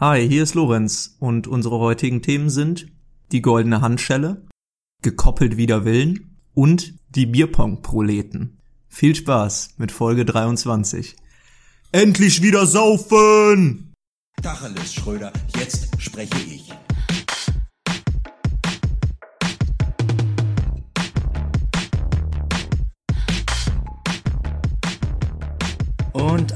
Hi, hier ist Lorenz und unsere heutigen Themen sind die goldene Handschelle, gekoppelt wider Willen und die Bierpong-Proleten. Viel Spaß mit Folge 23. Endlich wieder saufen! Tacheles, Schröder, jetzt spreche ich.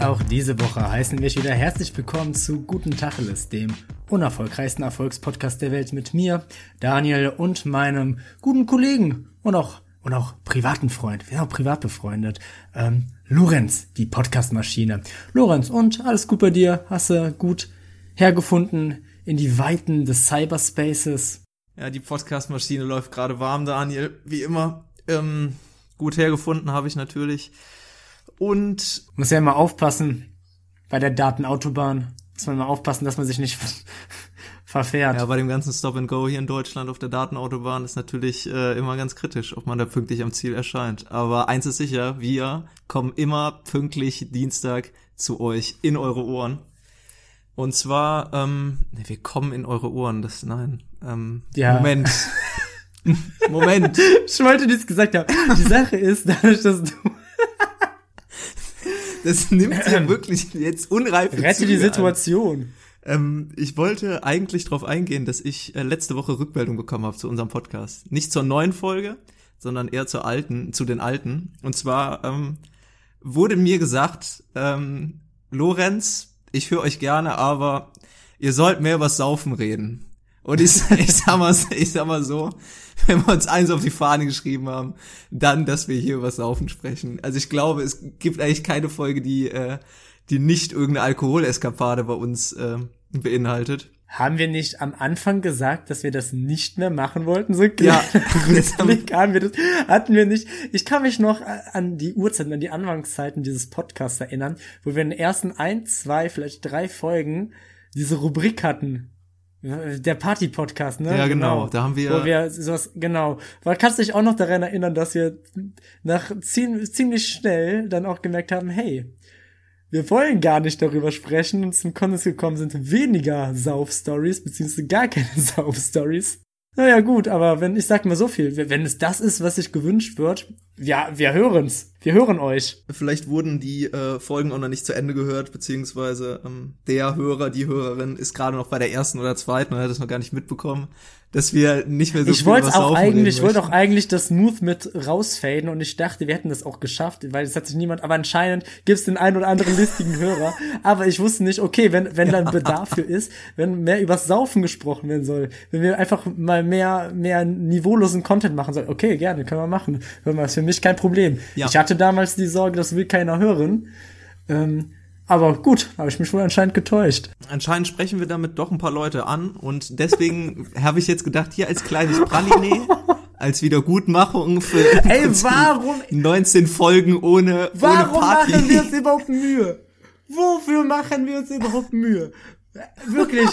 Auch diese Woche heißen wir wieder herzlich willkommen zu Guten Tacheles, dem unerfolgreichsten Erfolgspodcast der Welt mit mir, Daniel und meinem guten Kollegen und auch und auch privaten Freund, wir auch privat befreundet, ähm, Lorenz, die Podcastmaschine. Lorenz, und alles gut bei dir? Hast du gut hergefunden in die Weiten des Cyberspaces? Ja, die Podcastmaschine läuft gerade warm, Daniel, wie immer. Ähm, gut hergefunden habe ich natürlich. Und muss ja immer aufpassen bei der Datenautobahn. Muss man immer aufpassen, dass man sich nicht verfährt. Ja, bei dem ganzen Stop and Go hier in Deutschland auf der Datenautobahn ist natürlich äh, immer ganz kritisch, ob man da pünktlich am Ziel erscheint. Aber eins ist sicher, wir kommen immer pünktlich Dienstag zu euch in eure Ohren. Und zwar, ähm, nee, wir kommen in eure Ohren, das, nein, ähm, ja. Moment. Moment. ich wollte nichts gesagt haben. Die Sache ist, dadurch, dass du das nimmt ja wirklich jetzt unreife Rette Züge die Situation. Ähm, ich wollte eigentlich darauf eingehen, dass ich äh, letzte Woche Rückmeldung bekommen habe zu unserem Podcast. Nicht zur neuen Folge, sondern eher zur alten, zu den alten. Und zwar ähm, wurde mir gesagt, ähm, Lorenz, ich höre euch gerne, aber ihr sollt mehr über Saufen reden. Und ich, ich, sag mal, ich sag mal so, wenn wir uns eins auf die Fahne geschrieben haben, dann, dass wir hier über Saufen sprechen. Also ich glaube, es gibt eigentlich keine Folge, die, äh, die nicht irgendeine Alkoholeskapade bei uns äh, beinhaltet. Haben wir nicht am Anfang gesagt, dass wir das nicht mehr machen wollten? So ja, haben wir das, hatten wir nicht. Ich kann mich noch an die Uhrzeiten, an die Anfangszeiten dieses Podcasts erinnern, wo wir in den ersten ein, zwei, vielleicht drei Folgen diese Rubrik hatten, der Party-Podcast, ne? Ja, genau. genau. Da haben wir. Wo wir sowas, genau. Weil kannst du dich auch noch daran erinnern, dass wir nach ziemlich, ziemlich schnell dann auch gemerkt haben, hey, wir wollen gar nicht darüber sprechen und zum Konsens gekommen sind weniger Sauf-Stories, beziehungsweise gar keine Sauf-Stories. Naja, gut, aber wenn, ich sag mal so viel, wenn es das ist, was sich gewünscht wird, ja, wir hören's. Wir hören euch. Vielleicht wurden die äh, Folgen auch noch nicht zu Ende gehört, beziehungsweise ähm, der Hörer, die Hörerin ist gerade noch bei der ersten oder zweiten und hat das noch gar nicht mitbekommen dass wir nicht mehr so ich viel wollte auch eigentlich, Ich wollte auch eigentlich das Smooth mit rausfaden und ich dachte, wir hätten das auch geschafft, weil es hat sich niemand, aber anscheinend gibt es den einen oder anderen listigen Hörer. Aber ich wusste nicht, okay, wenn, wenn dann Bedarf für ist, wenn mehr übers Saufen gesprochen werden soll, wenn wir einfach mal mehr, mehr niveaulosen Content machen sollen, okay, gerne, können wir machen. Hör mal, ist für mich kein Problem. Ja. Ich hatte damals die Sorge, das will keiner hören. Ähm, aber gut, habe ich mich wohl anscheinend getäuscht. Anscheinend sprechen wir damit doch ein paar Leute an und deswegen habe ich jetzt gedacht, hier als kleines Praline, als Wiedergutmachung für Ey, warum 19 Folgen ohne Warum ohne Party. machen wir uns überhaupt Mühe? Wofür machen wir uns überhaupt Mühe? Wirklich,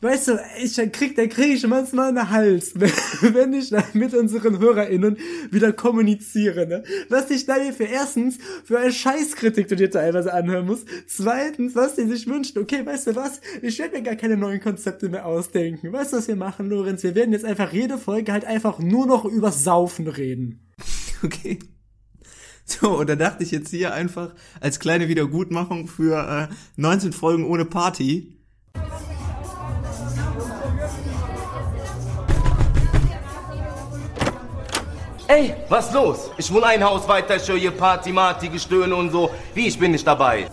weißt du, ich krieg, da krieg ich manchmal einen Hals, wenn ich mit unseren HörerInnen wieder kommuniziere, ne? Was ich da hier für erstens für eine Scheißkritik du dir teilweise anhören musst. Zweitens, was die sich wünschen. Okay, weißt du was? Ich werde mir gar keine neuen Konzepte mehr ausdenken. Weißt du, was wir machen, Lorenz? Wir werden jetzt einfach jede Folge halt einfach nur noch über Saufen reden. Okay. So, und da dachte ich jetzt hier einfach als kleine Wiedergutmachung für äh, 19 Folgen ohne Party Ey, was los? Ich wohne ein Haus weiter, ich höre hier Party, Marty, Gestöhne und so. Wie, ich bin nicht dabei.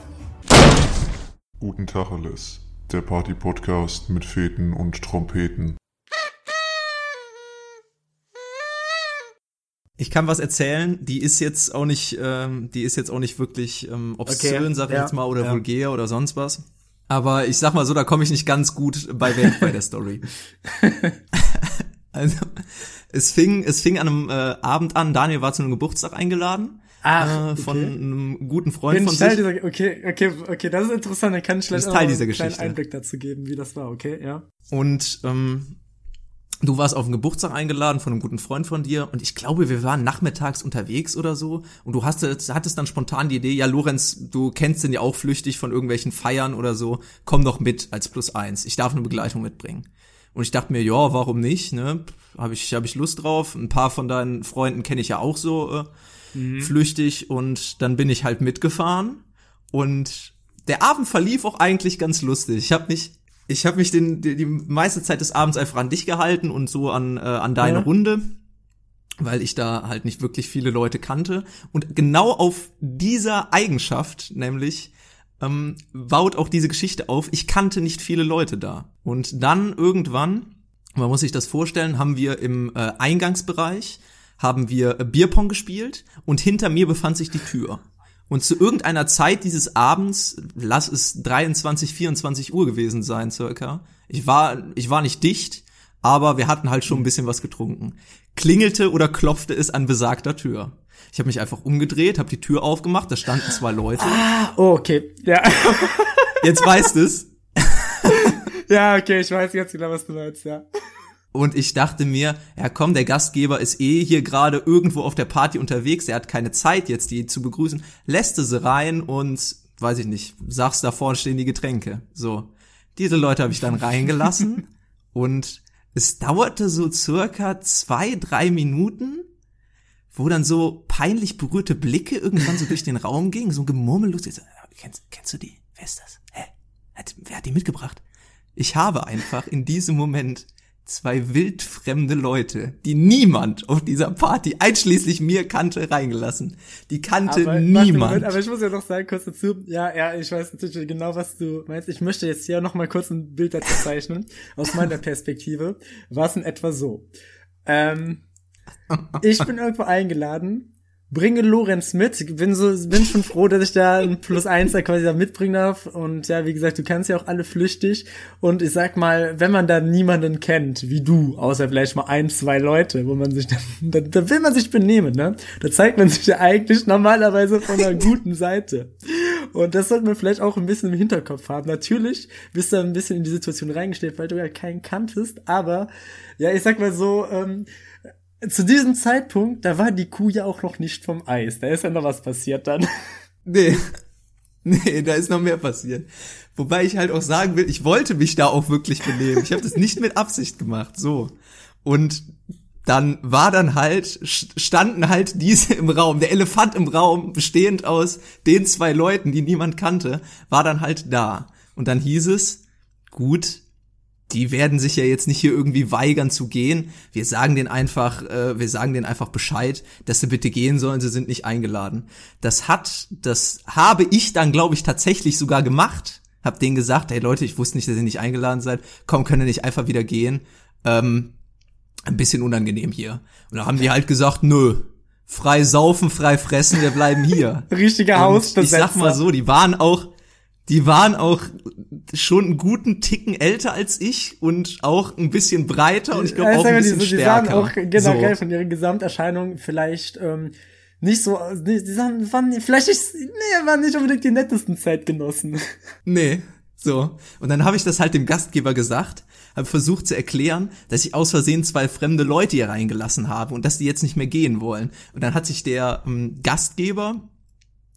Guten Tag, Alice. Der Party-Podcast mit Feten und Trompeten. Ich kann was erzählen, die ist jetzt auch nicht, ähm, die ist jetzt auch nicht wirklich ähm, obszön, okay, sag ich ja, jetzt mal, oder ja. vulgär oder sonst was. Aber ich sag mal so, da komme ich nicht ganz gut bei weg bei der Story. also, es fing, es fing an einem äh, Abend an. Daniel war zu einem Geburtstag eingeladen. Ach, äh, von okay. einem guten Freund Bin von sich. Dieser, okay, okay, okay, das ist interessant. Dann kann ich vielleicht Teil auch dieser einen Geschichte. kleinen Einblick dazu geben, wie das war. Okay, ja. Und ähm, du warst auf einen Geburtstag eingeladen von einem guten Freund von dir und ich glaube, wir waren nachmittags unterwegs oder so und du hast, hattest dann spontan die Idee, ja Lorenz, du kennst den ja auch flüchtig von irgendwelchen Feiern oder so, komm doch mit als plus eins, ich darf eine Begleitung mitbringen. Und ich dachte mir, ja, warum nicht, ne? Habe ich, hab ich Lust drauf. Ein paar von deinen Freunden kenne ich ja auch so äh, mhm. flüchtig und dann bin ich halt mitgefahren und der Abend verlief auch eigentlich ganz lustig. Ich habe mich ich habe mich den, die, die meiste Zeit des Abends einfach an dich gehalten und so an, äh, an deine ja. Runde, weil ich da halt nicht wirklich viele Leute kannte. Und genau auf dieser Eigenschaft, nämlich, ähm, baut auch diese Geschichte auf, ich kannte nicht viele Leute da. Und dann irgendwann, man muss sich das vorstellen, haben wir im äh, Eingangsbereich, haben wir Bierpong gespielt und hinter mir befand sich die Tür. Und zu irgendeiner Zeit dieses Abends, lass es 23, 24 Uhr gewesen sein circa. Ich war, ich war nicht dicht, aber wir hatten halt schon ein bisschen was getrunken. Klingelte oder klopfte es an besagter Tür. Ich habe mich einfach umgedreht, habe die Tür aufgemacht, da standen zwei Leute. Ah, oh, okay. Ja. Jetzt weißt es. ja, okay, ich weiß jetzt genau, was du meinst, ja. Und ich dachte mir, ja komm, der Gastgeber ist eh hier gerade irgendwo auf der Party unterwegs, er hat keine Zeit jetzt, die zu begrüßen. Lässt du sie rein und, weiß ich nicht, sagst, da vorne stehen die Getränke. So. Diese Leute habe ich dann reingelassen und es dauerte so circa zwei, drei Minuten, wo dann so peinlich berührte Blicke irgendwann so durch den Raum gingen, so ein Gemurmel. Kennst, kennst du die? Wer ist das? Hä? Hat, wer hat die mitgebracht? Ich habe einfach in diesem Moment zwei wildfremde Leute, die niemand auf dieser Party, einschließlich mir, kannte, reingelassen. Die kannte aber, niemand. Warte, aber ich muss ja noch sagen, kurz dazu, ja, ja, ich weiß natürlich genau, was du meinst. Ich möchte jetzt hier noch mal kurz ein Bild dazu zeichnen. Aus meiner Perspektive war es in etwa so. Ähm, ich bin irgendwo eingeladen bringe Lorenz mit. Bin so, bin schon froh, dass ich da ein Plus eins da quasi da mitbringen darf. Und ja, wie gesagt, du kannst ja auch alle flüchtig. Und ich sag mal, wenn man da niemanden kennt, wie du, außer vielleicht mal ein, zwei Leute, wo man sich dann, da, da will man sich benehmen, ne? Da zeigt man sich ja eigentlich normalerweise von einer guten Seite. Und das sollte man vielleicht auch ein bisschen im Hinterkopf haben. Natürlich bist du ein bisschen in die Situation reingestellt, weil du ja keinen kanntest. Aber, ja, ich sag mal so, ähm, zu diesem Zeitpunkt, da war die Kuh ja auch noch nicht vom Eis. Da ist ja noch was passiert dann. Nee. Nee, da ist noch mehr passiert. Wobei ich halt auch sagen will, ich wollte mich da auch wirklich benehmen. Ich habe das nicht mit Absicht gemacht, so. Und dann war dann halt, standen halt diese im Raum, der Elefant im Raum, bestehend aus den zwei Leuten, die niemand kannte, war dann halt da. Und dann hieß es, gut, die werden sich ja jetzt nicht hier irgendwie weigern zu gehen. Wir sagen denen einfach, äh, wir sagen denen einfach Bescheid, dass sie bitte gehen sollen, sie sind nicht eingeladen. Das hat, das habe ich dann, glaube ich, tatsächlich sogar gemacht. Hab denen gesagt, hey Leute, ich wusste nicht, dass ihr nicht eingeladen seid. Komm, können ihr nicht einfach wieder gehen. Ähm, ein bisschen unangenehm hier. Und da haben die halt gesagt, nö, frei saufen, frei fressen, wir bleiben hier. Richtiger Hausbesetzer. Ich sag mal so, die waren auch, die waren auch schon einen guten Ticken älter als ich und auch ein bisschen breiter und ich glaube auch ein bisschen die, stärker. Die sahen auch generell so. von ihrer Gesamterscheinung vielleicht ähm, nicht so, die, die sahen, waren vielleicht nicht, nee, waren nicht unbedingt die nettesten Zeitgenossen. Nee, so. Und dann habe ich das halt dem Gastgeber gesagt, habe versucht zu erklären, dass ich aus Versehen zwei fremde Leute hier reingelassen habe und dass die jetzt nicht mehr gehen wollen. Und dann hat sich der ähm, Gastgeber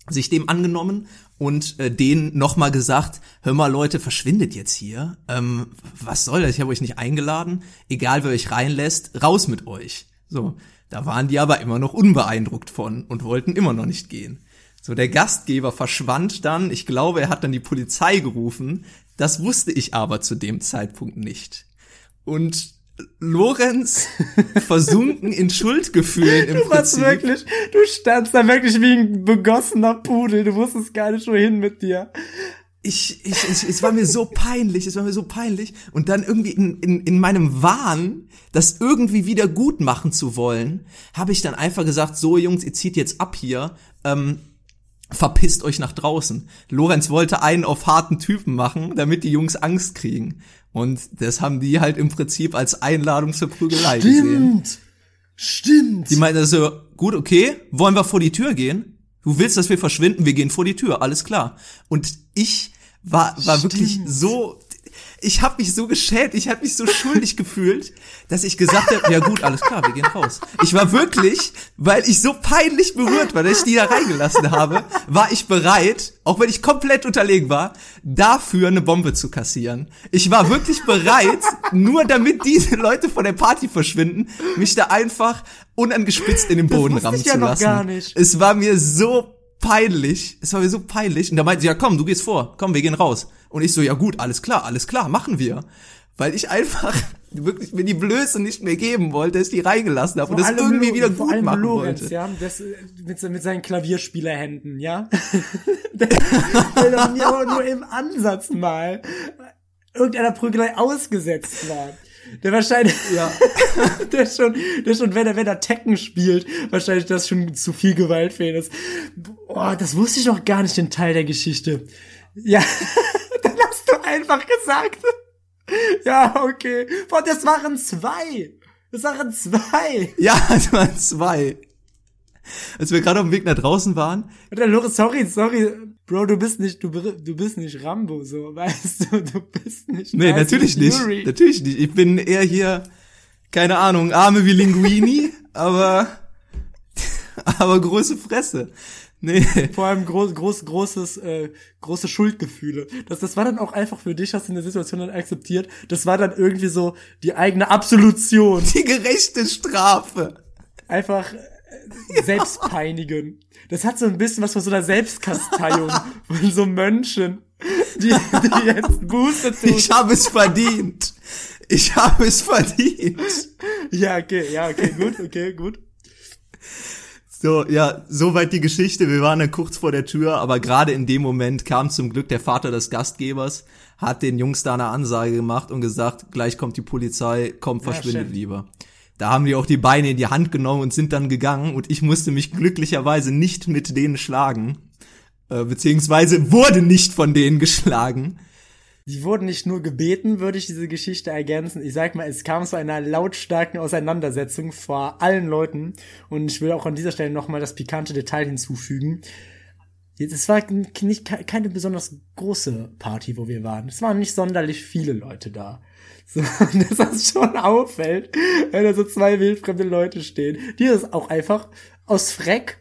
sich dem angenommen und äh, denen nochmal gesagt, hör mal Leute, verschwindet jetzt hier. Ähm, was soll das? Ich habe euch nicht eingeladen. Egal, wer euch reinlässt, raus mit euch. So, da waren die aber immer noch unbeeindruckt von und wollten immer noch nicht gehen. So, der Gastgeber verschwand dann. Ich glaube, er hat dann die Polizei gerufen. Das wusste ich aber zu dem Zeitpunkt nicht. Und Lorenz versunken in Schuldgefühlen im du Prinzip. wirklich, du standst da wirklich wie ein begossener Pudel, du wusstest gar nicht wohin mit dir. Ich, ich, ich, es war mir so peinlich, es war mir so peinlich. Und dann irgendwie in, in, in meinem Wahn, das irgendwie wieder gut machen zu wollen, habe ich dann einfach gesagt, so Jungs, ihr zieht jetzt ab hier, ähm, verpisst euch nach draußen. Lorenz wollte einen auf harten Typen machen, damit die Jungs Angst kriegen. Und das haben die halt im Prinzip als Einladung zur Prügelei Stimmt. gesehen. Stimmt. Die meinten so, gut, okay, wollen wir vor die Tür gehen? Du willst, dass wir verschwinden? Wir gehen vor die Tür, alles klar. Und ich war, war wirklich so, ich habe mich so geschämt, ich habe mich so schuldig gefühlt, dass ich gesagt habe, ja gut, alles klar, wir gehen raus. Ich war wirklich, weil ich so peinlich berührt war, dass ich die da reingelassen habe, war ich bereit, auch wenn ich komplett unterlegen war, dafür eine Bombe zu kassieren. Ich war wirklich bereit, nur damit diese Leute von der Party verschwinden, mich da einfach unangespitzt in den Boden rammen ich ja zu lassen. gar nicht. Es war mir so peinlich. Es war mir so peinlich. Und da meinte sie, ja komm, du gehst vor. Komm, wir gehen raus. Und ich so, ja gut, alles klar, alles klar, machen wir. Weil ich einfach wirklich mir die Blöße nicht mehr geben wollte, dass ich die reingelassen habe und das irgendwie Lo- wieder vor gut allem machen Lorenz, wollte. ja, das, äh, mit, mit seinen Klavierspielerhänden, ja. der, der auch nur im Ansatz mal irgendeiner Prügelei ausgesetzt war. Der wahrscheinlich, Ja. der schon, der schon, wenn er, wenn er Tekken spielt, wahrscheinlich das schon zu viel Gewalt für ihn ist. Boah, das wusste ich noch gar nicht, den Teil der Geschichte. Ja, einfach gesagt. Ja, okay. Boah, das waren zwei. Das waren zwei. Ja, es waren zwei. Als wir gerade auf dem Weg nach draußen waren, sorry, sorry, Bro, du bist nicht, du, du bist nicht Rambo, so, weißt du, du bist nicht. nee, natürlich nicht, Fury. natürlich nicht. Ich bin eher hier, keine Ahnung, Arme wie Linguini, aber, aber große Fresse. Nee. Vor allem groß, groß, großes, äh, große Schuldgefühle. Das, das war dann auch einfach für dich, hast du in der Situation dann akzeptiert. Das war dann irgendwie so die eigene Absolution. Die gerechte Strafe. Einfach äh, selbst peinigen. Das hat so ein bisschen was von so einer Selbstkasteiung von so Mönchen, die, die jetzt Buße tun. Ich habe es verdient. Ich habe es verdient. Ja, okay, ja, okay, gut, okay, gut. So, ja, soweit die Geschichte. Wir waren dann kurz vor der Tür, aber gerade in dem Moment kam zum Glück der Vater des Gastgebers, hat den Jungs da eine Ansage gemacht und gesagt, gleich kommt die Polizei, kommt, verschwindet stimmt. lieber. Da haben die auch die Beine in die Hand genommen und sind dann gegangen und ich musste mich glücklicherweise nicht mit denen schlagen, äh, beziehungsweise wurde nicht von denen geschlagen. Die wurden nicht nur gebeten, würde ich diese Geschichte ergänzen. Ich sag mal, es kam zu einer lautstarken Auseinandersetzung vor allen Leuten. Und ich will auch an dieser Stelle nochmal das pikante Detail hinzufügen. Es war nicht, keine besonders große Party, wo wir waren. Es waren nicht sonderlich viele Leute da. So, dass das schon auffällt, wenn da so zwei wildfremde Leute stehen, die das auch einfach aus Freck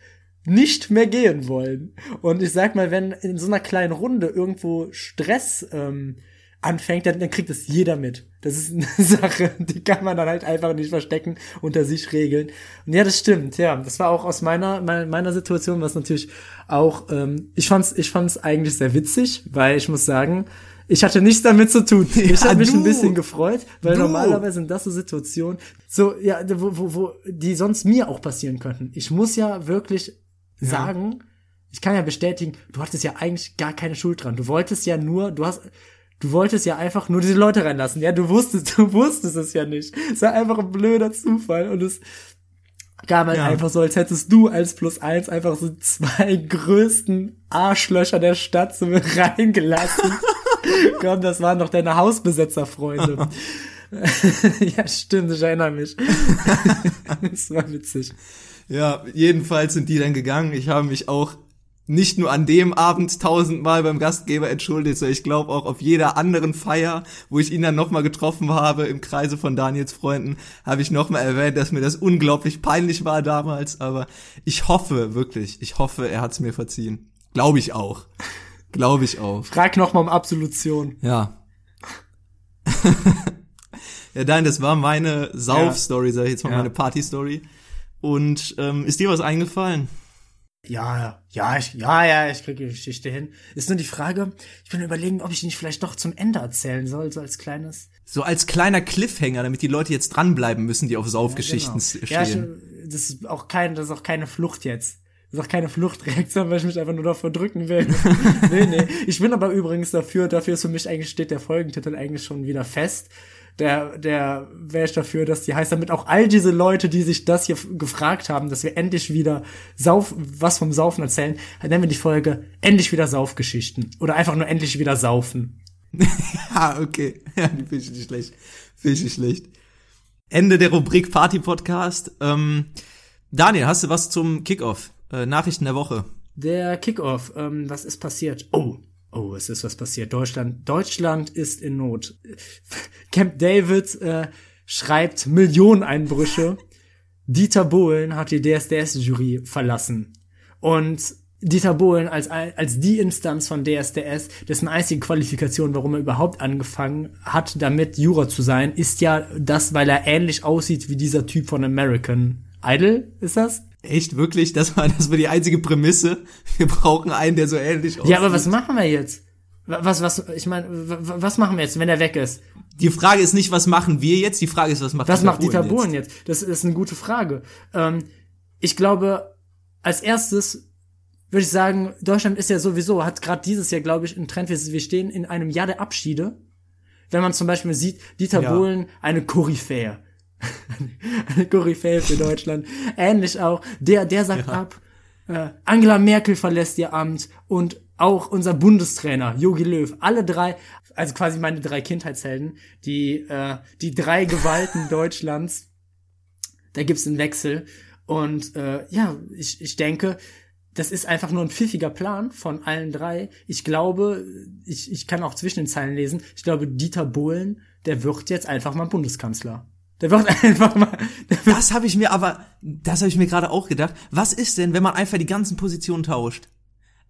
nicht mehr gehen wollen. Und ich sag mal, wenn in so einer kleinen Runde irgendwo Stress ähm, anfängt, dann, dann kriegt das jeder mit. Das ist eine Sache, die kann man dann halt einfach nicht verstecken, unter sich regeln. Und ja, das stimmt, ja. Das war auch aus meiner, meiner, meiner Situation, was natürlich auch, ähm, ich fand's, ich fand's eigentlich sehr witzig, weil ich muss sagen, ich hatte nichts damit zu tun. Ich Ja, habe mich du. ein bisschen gefreut, weil Du. normalerweise sind das so Situationen, so, ja, wo, wo, wo, die sonst mir auch passieren könnten. Ich muss ja wirklich sagen, ich kann ja bestätigen, du hattest ja eigentlich gar keine Schuld dran. Du wolltest ja nur, du hast, du wolltest ja einfach nur diese Leute reinlassen. Ja, du wusstest, du wusstest es ja nicht. Es war einfach ein blöder Zufall und es kam halt Ja. einfach so, als hättest du als plus eins einfach so zwei größten Arschlöcher der Stadt so reingelassen. Komm, das waren doch deine Hausbesetzerfreunde. ja, stimmt, ich erinnere mich. das war witzig. Ja, jedenfalls sind die dann gegangen. Ich habe mich auch nicht nur an dem Abend tausendmal beim Gastgeber entschuldigt, sondern ich glaube auch auf jeder anderen Feier, wo ich ihn dann nochmal getroffen habe im Kreise von Daniels Freunden, habe ich nochmal erwähnt, dass mir das unglaublich peinlich war damals. Aber ich hoffe wirklich, ich hoffe, er hat es mir verziehen. Glaube ich auch. Glaube ich auch. Frag noch mal um Absolution. Ja. ja, nein, das war meine Sauf-Story, sag ich jetzt mal, Ja. meine Party-Story. Und ähm, ist dir was eingefallen? Ja, ja, ich, ja, ja, ich kriege die Geschichte hin. Ist nur die Frage, ich bin überlegen, ob ich nicht vielleicht doch zum Ende erzählen soll, so als kleines. So als kleiner Cliffhanger, damit die Leute jetzt dranbleiben müssen, die auf Saufgeschichten Genau. stehen. Ja, ich, das ist auch kein, das ist auch keine Flucht jetzt. Das ist auch keine Fluchtreaktion, weil ich mich einfach nur davor drücken will. nee, nee. Ich bin aber übrigens dafür, dafür ist für mich eigentlich steht der Folgentitel eigentlich schon wieder fest. Der, der wäre ich dafür, dass die heißt, damit auch all diese Leute, die sich das hier gefragt haben, dass wir endlich wieder Sauf, was vom Saufen erzählen, dann nennen wir die Folge endlich wieder Saufgeschichten. Oder einfach nur endlich wieder saufen. Ah, okay. Ja, die finde ich nicht schlecht. Finde ich nicht schlecht. Ende der Rubrik Party Podcast. Ähm, Daniel, hast du was zum Kickoff? Äh, Nachrichten der Woche. Der Kickoff, ähm, was ist passiert? Oh, Oh, es ist was passiert. Deutschland, Deutschland ist in Not. Camp David äh, schreibt Millioneneinbrüche. Dieter Bohlen hat die DSDS-Jury verlassen. Und Dieter Bohlen als, als die Instanz von DSDS, dessen einzige Qualifikation, warum er überhaupt angefangen hat, damit Juror zu sein, ist ja das, weil er ähnlich aussieht wie dieser Typ von American Idol, ist das? Echt, wirklich? Das war, das war die einzige Prämisse. Wir brauchen einen, der so ähnlich aussieht. Ja, aber was machen wir jetzt? Was, was, ich meine, was machen wir jetzt, wenn er weg ist? Die Frage ist nicht, was machen wir jetzt? Die Frage ist, was macht was Dieter macht Dieter Bohlen Bohlen jetzt? Das ist eine gute Frage. Ähm, ich glaube, als erstes würde ich sagen, Deutschland ist ja sowieso, hat gerade dieses Jahr, glaube ich, einen Trend, wir stehen in einem Jahr der Abschiede. Wenn man zum Beispiel sieht, Dieter Ja. Bohlen, eine Koryphäe. Eine Koryphäe für Deutschland. Ähnlich auch, der, der sagt ab, äh, Angela Merkel verlässt ihr Amt und auch unser Bundestrainer, Jogi Löw, alle drei, also quasi meine drei Kindheitshelden, die, äh, die drei Gewalten Deutschlands, da gibt's einen Wechsel. Und äh, ja, ich, ich denke, das ist einfach nur ein pfiffiger Plan von allen drei. Ich glaube, ich, ich kann auch zwischen den Zeilen lesen, ich glaube, Dieter Bohlen, der wird jetzt einfach mal Bundeskanzler. Der wird einfach mal. Der Das habe ich mir aber, das habe ich mir gerade auch gedacht. Was ist denn, wenn man einfach die ganzen Positionen tauscht?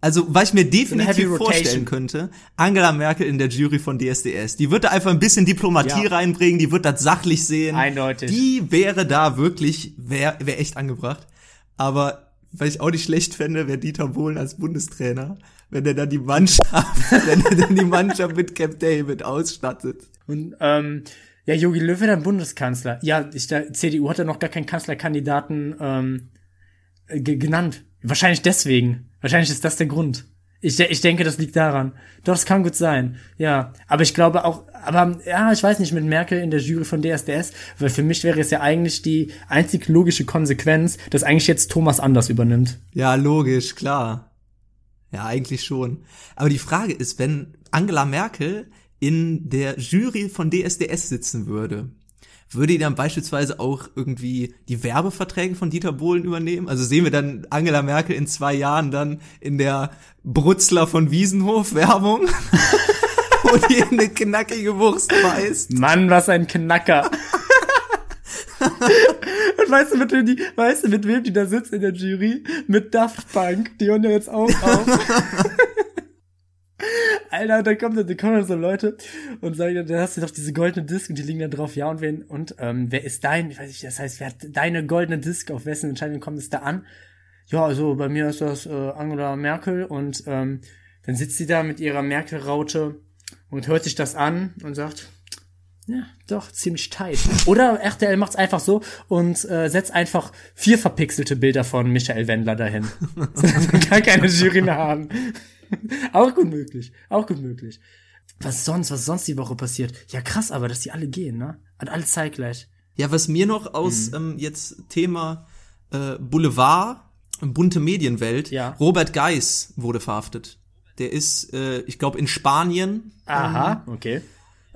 Also, was ich mir definitiv vorstellen könnte, Angela Merkel in der Jury von DSDS. Die wird da einfach ein bisschen Diplomatie Ja. reinbringen, die wird das sachlich sehen. Eindeutig. Die wäre da wirklich, wäre wär echt angebracht. Aber, was ich auch nicht schlecht fände, wäre Dieter Bohlen als Bundestrainer, wenn er dann die Mannschaft, wenn er dann die Mannschaft mit Camp David ausstattet. und ähm, ja, Jogi Löw wird dann Bundeskanzler. Ja, ich, der CDU hat ja noch gar keinen Kanzlerkandidaten ähm, ge genannt. Wahrscheinlich deswegen. Wahrscheinlich ist das der Grund. Ich, ich denke, das liegt daran. Doch, das kann gut sein. Ja, aber ich glaube auch, aber ja, ich weiß nicht, mit Merkel in der Jury von DSDS, weil für mich wäre es ja eigentlich die einzig logische Konsequenz, dass eigentlich jetzt Thomas Anders übernimmt. Ja, logisch, klar. Ja, eigentlich schon. Aber die Frage ist, wenn Angela Merkel in der Jury von DSDS sitzen würde, würde die dann beispielsweise auch irgendwie die Werbeverträge von Dieter Bohlen übernehmen? Also sehen wir dann Angela Merkel in zwei Jahren dann in der Brutzler von Wiesenhof Werbung, wo die eine knackige Wurst beißt? Mann, was ein Knacker. Und weißt du, mit wem die, weißt du, mit wem die da sitzt in der Jury? Mit Daft Punk. Die hören ja jetzt auch auf. Alter, da kommen, da kommen dann so Leute und sagen, da hast du doch diese goldene Disc und die liegen da drauf, ja, und wen, und, ähm, wer ist dein, ich weiß nicht, das heißt, wer hat deine goldene Disc, auf wessen Entscheidung kommt es da an? Ja, also bei mir ist das äh, Angela Merkel und ähm, dann sitzt sie da mit ihrer Merkel-Raute und hört sich das an und sagt, ja, doch, ziemlich tight. Oder RTL macht's einfach so und äh, setzt einfach vier verpixelte Bilder von Michael Wendler dahin. Gar keine Jury mehr haben. auch gut möglich. Auch gut möglich. Was sonst, was sonst die Woche passiert? Ja, krass, aber dass die alle gehen, ne? Und alle zeitgleich. Ja, was mir noch aus ähm, jetzt Thema äh, Boulevard, bunte Medienwelt, Ja. Robert Geis wurde verhaftet. Der ist, äh, ich glaube, in Spanien Aha, okay.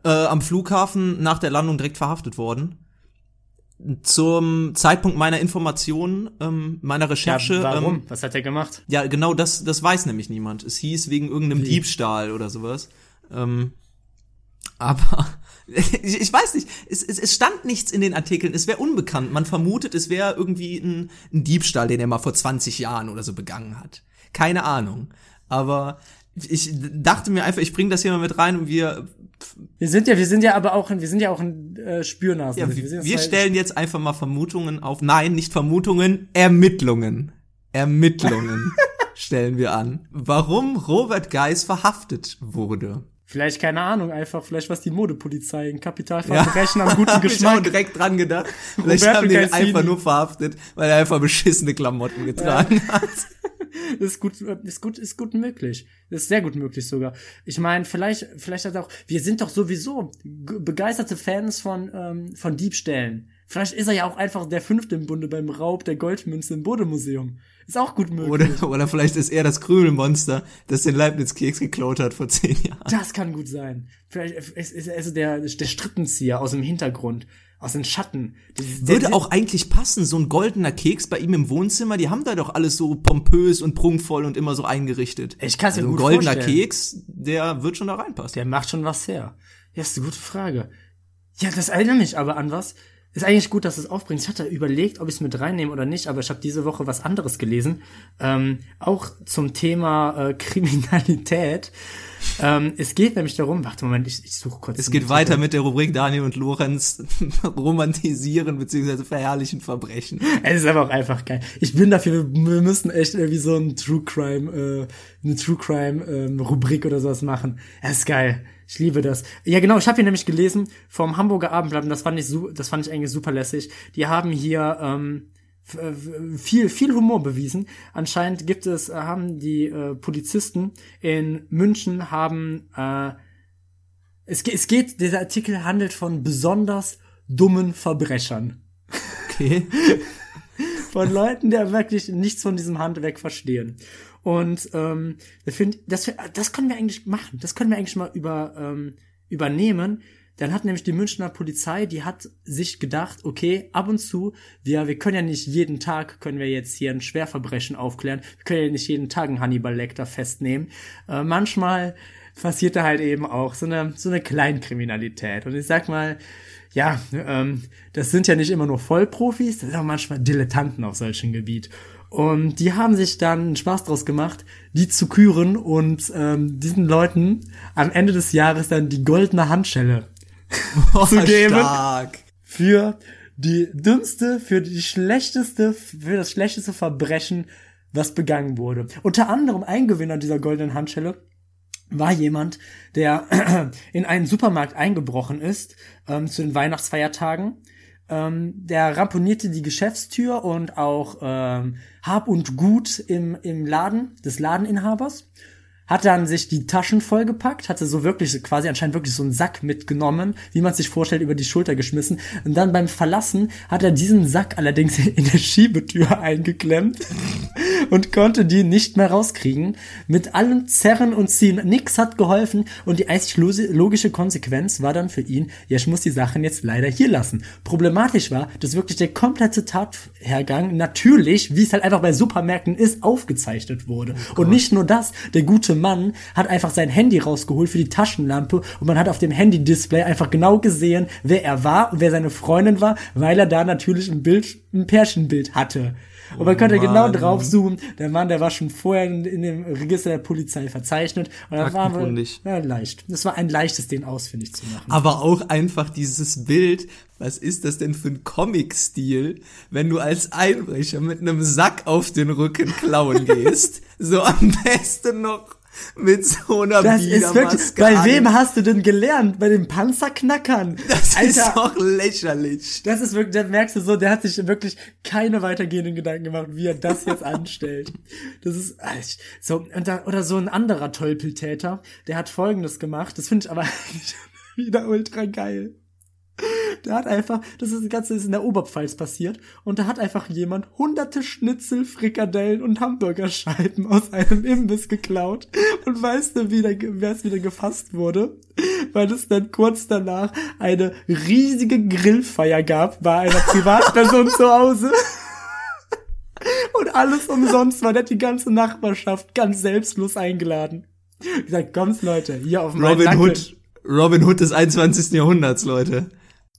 äh, am Flughafen nach der Landung direkt verhaftet worden. Zum Zeitpunkt meiner Informationen, ähm, meiner Ja, Recherche. warum? Ähm, Was hat er gemacht? ja, genau das, das weiß nämlich niemand. Es hieß wegen irgendeinem Diebstahl oder sowas. Ähm, aber ich, ich weiß nicht, es, es, es stand nichts in den Artikeln, es wäre unbekannt. Man vermutet, es wäre irgendwie ein, ein Diebstahl, den er mal vor 20 Jahren oder so begangen hat. Keine Ahnung. Aber ich dachte mir einfach, ich bringe das hier mal mit rein und wir, Wir sind ja, wir sind ja aber auch, wir sind ja auch ein äh, Spürnasen. ja, wir, wir stellen jetzt einfach mal Vermutungen auf. Nein, nicht Vermutungen, Ermittlungen. Ermittlungen stellen wir an. Warum Robert Geis verhaftet wurde. Vielleicht, keine Ahnung, einfach, vielleicht was die Modepolizei, ein Kapitalverbrechen am guten Hab ich auch Geschmack. direkt dran gedacht. Vielleicht Roberto haben die ihn Gaisini. einfach nur verhaftet, weil er einfach beschissene Klamotten getragen hat. Das ist gut, ist gut, ist gut möglich. Das ist sehr gut möglich sogar. Ich meine, vielleicht, vielleicht hat auch, wir sind doch sowieso begeisterte Fans von, ähm, von Diebstählen. Vielleicht ist er ja auch einfach der Fünfte im Bunde beim Raub der Goldmünze im Bodemuseum. Ist auch gut möglich. Oder, oder vielleicht ist er das Krümelmonster, das den Leibniz-Keks geklaut hat vor zehn Jahren. Das kann gut sein. Vielleicht ist er der, der Strippenzieher aus dem Hintergrund, aus den Schatten. Dieses- Würde auch eigentlich passen, so ein goldener Keks bei ihm im Wohnzimmer, die haben da doch alles so pompös und prunkvoll und immer so eingerichtet. Ich kann's mir also ein gut goldener vorstellen. Keks, der wird schon da reinpassen. Der macht schon was her. Ja, ist eine gute Frage. Ja, das erinnert mich aber an was. Ist eigentlich gut, dass du es aufbringst. Ich hatte überlegt, ob ich es mit reinnehme oder nicht, aber ich habe diese Woche was anderes gelesen. Ähm, auch zum Thema äh, Kriminalität. Ähm, es geht nämlich darum, warte Moment, ich, ich suche kurz. Es geht weiter mit der Rubrik Daniel und Lorenz romantisieren bzw. verherrlichen Verbrechen. Es ist aber auch einfach geil. Ich bin dafür, wir, wir müssen echt irgendwie so ein True Crime, äh, eine True Crime ähm, Rubrik oder sowas machen. Es ist geil. Ich liebe das. Ja, genau, ich habe hier nämlich gelesen vom Hamburger Abendblatt und das fand ich das fand ich eigentlich super lässig. Die haben hier ähm, f- viel viel Humor bewiesen. Anscheinend gibt es äh, haben die äh, Polizisten in München haben äh, es, es geht dieser Artikel handelt von besonders dummen Verbrechern Okay. von Leuten, die wirklich nichts von diesem Handwerk verstehen. Und ähm, ich finde, das, das können wir eigentlich machen. Das können wir eigentlich mal über, ähm, übernehmen. Dann hat nämlich die Münchner Polizei, die hat sich gedacht, okay, ab und zu, wir, wir können ja nicht jeden Tag, können wir jetzt hier ein Schwerverbrechen aufklären. Wir können ja nicht jeden Tag einen Hannibal Lecter festnehmen. Äh, manchmal passiert da halt eben auch so eine, so eine Kleinkriminalität. Und ich sag mal, ja, ähm, das sind ja nicht immer nur Vollprofis, das sind auch manchmal Dilettanten auf solchem Gebiet. Und die haben sich dann Spaß draus gemacht, die zu küren und ähm, diesen Leuten am Ende des Jahres dann die goldene Handschelle zu geben Stark. für die dümmste, für die schlechteste, für das schlechteste Verbrechen, was begangen wurde. Unter anderem ein Gewinner dieser goldenen Handschelle war jemand, der in einen Supermarkt eingebrochen ist ähm, zu den Weihnachtsfeiertagen. Ähm, der ramponierte die Geschäftstür und auch ähm, Hab und Gut im, im Laden des Ladeninhabers. Hat dann sich die Taschen vollgepackt, hatte so wirklich quasi anscheinend wirklich so einen Sack mitgenommen, wie man sich vorstellt, über die Schulter geschmissen. Und dann beim Verlassen hat er diesen Sack allerdings in der Schiebetür eingeklemmt und konnte die nicht mehr rauskriegen. Mit allem Zerren und Ziehen. Nix hat geholfen und die einzig logische Konsequenz war dann für ihn, ja, ich muss die Sachen jetzt leider hier lassen. Problematisch war, dass wirklich der komplette Tathergang natürlich, wie es halt einfach bei Supermärkten ist, aufgezeichnet wurde. und nicht nur das, der gute Mann hat einfach sein Handy rausgeholt für die Taschenlampe und man hat auf dem Handy-Display einfach genau gesehen, wer er war und wer seine Freundin war, weil er da natürlich ein Bild, ein Pärchenbild hatte. Und man konnte genau drauf zoomen. Der Mann, der war schon vorher in, in dem Register der Polizei verzeichnet. Und da war Aktenkundig. ja, leicht. Das war ein leichtes, den ausfindig zu machen. Aber auch einfach dieses Bild, was ist das denn für ein Comic-Stil, wenn du als Einbrecher mit einem Sack auf den Rücken klauen gehst? so am besten noch mit so einer Das ist wirklich, bei wem hast du denn gelernt? Bei den Panzerknackern. Das ist Alter, doch lächerlich. das ist wirklich, da merkst du so, der hat sich wirklich keine weitergehenden Gedanken gemacht, wie er das jetzt anstellt. Das ist, so, und da, oder so ein anderer Tolpeltäter, der hat folgendes gemacht, das finde ich aber eigentlich wieder ultra geil. Der hat einfach, das ist das Ganze ist in der Oberpfalz passiert und da hat einfach jemand hunderte Schnitzel, Frikadellen und Hamburgerscheiben aus einem Imbiss geklaut und weißt du, wie wer es wieder gefasst wurde? Weil es dann kurz danach eine riesige Grillfeier gab bei einer Privatperson zu Hause. Und alles umsonst war, der hat die ganze Nachbarschaft ganz selbstlos eingeladen. Gesagt, kommt's Leute, hier auf meinen Robin. Hood. Robin Hood des 21. Jahrhunderts, Leute.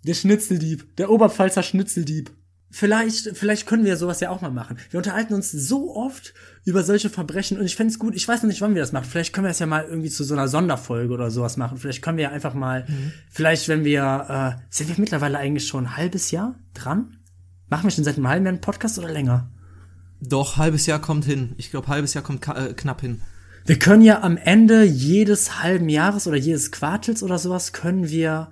Der Schnitzeldieb, der Oberpfalzer Schnitzeldieb. Vielleicht, vielleicht können wir sowas ja auch mal machen. Wir unterhalten uns so oft über solche Verbrechen und ich fänd's gut, ich weiß noch nicht, wann wir das machen. Vielleicht können wir das ja mal irgendwie zu so einer Sonderfolge oder sowas machen. Vielleicht können wir ja einfach mal, vielleicht wenn wir, äh, sind wir mittlerweile eigentlich schon ein halbes Jahr dran? Machen wir schon seit einem halben Jahr einen Podcast oder länger? Doch, halbes Jahr kommt hin. Ich glaube, halbes Jahr kommt äh, knapp hin. Wir können ja am Ende jedes halben Jahres oder jedes Quartals oder sowas können wir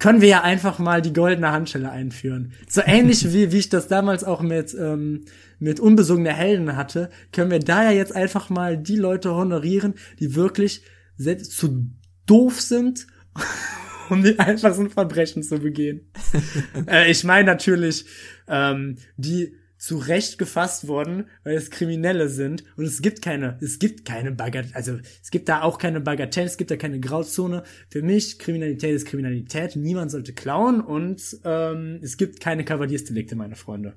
können wir ja einfach mal die goldene Handschelle einführen. So ähnlich wie, wie ich das damals auch mit, ähm, mit unbesungene Helden hatte, können wir da ja jetzt einfach mal die Leute honorieren, die wirklich selbst zu doof sind, um die einfach so ein Verbrechen zu begehen. äh, ich meine natürlich, ähm, die zu Recht gefasst worden, weil es Kriminelle sind und es gibt keine, es gibt keine Bagatelle, also es gibt da auch keine Bagatelle, es gibt da keine Grauzone. Für mich Kriminalität ist Kriminalität, niemand sollte klauen und ähm, es gibt keine Kavaliersdelikte, meine Freunde.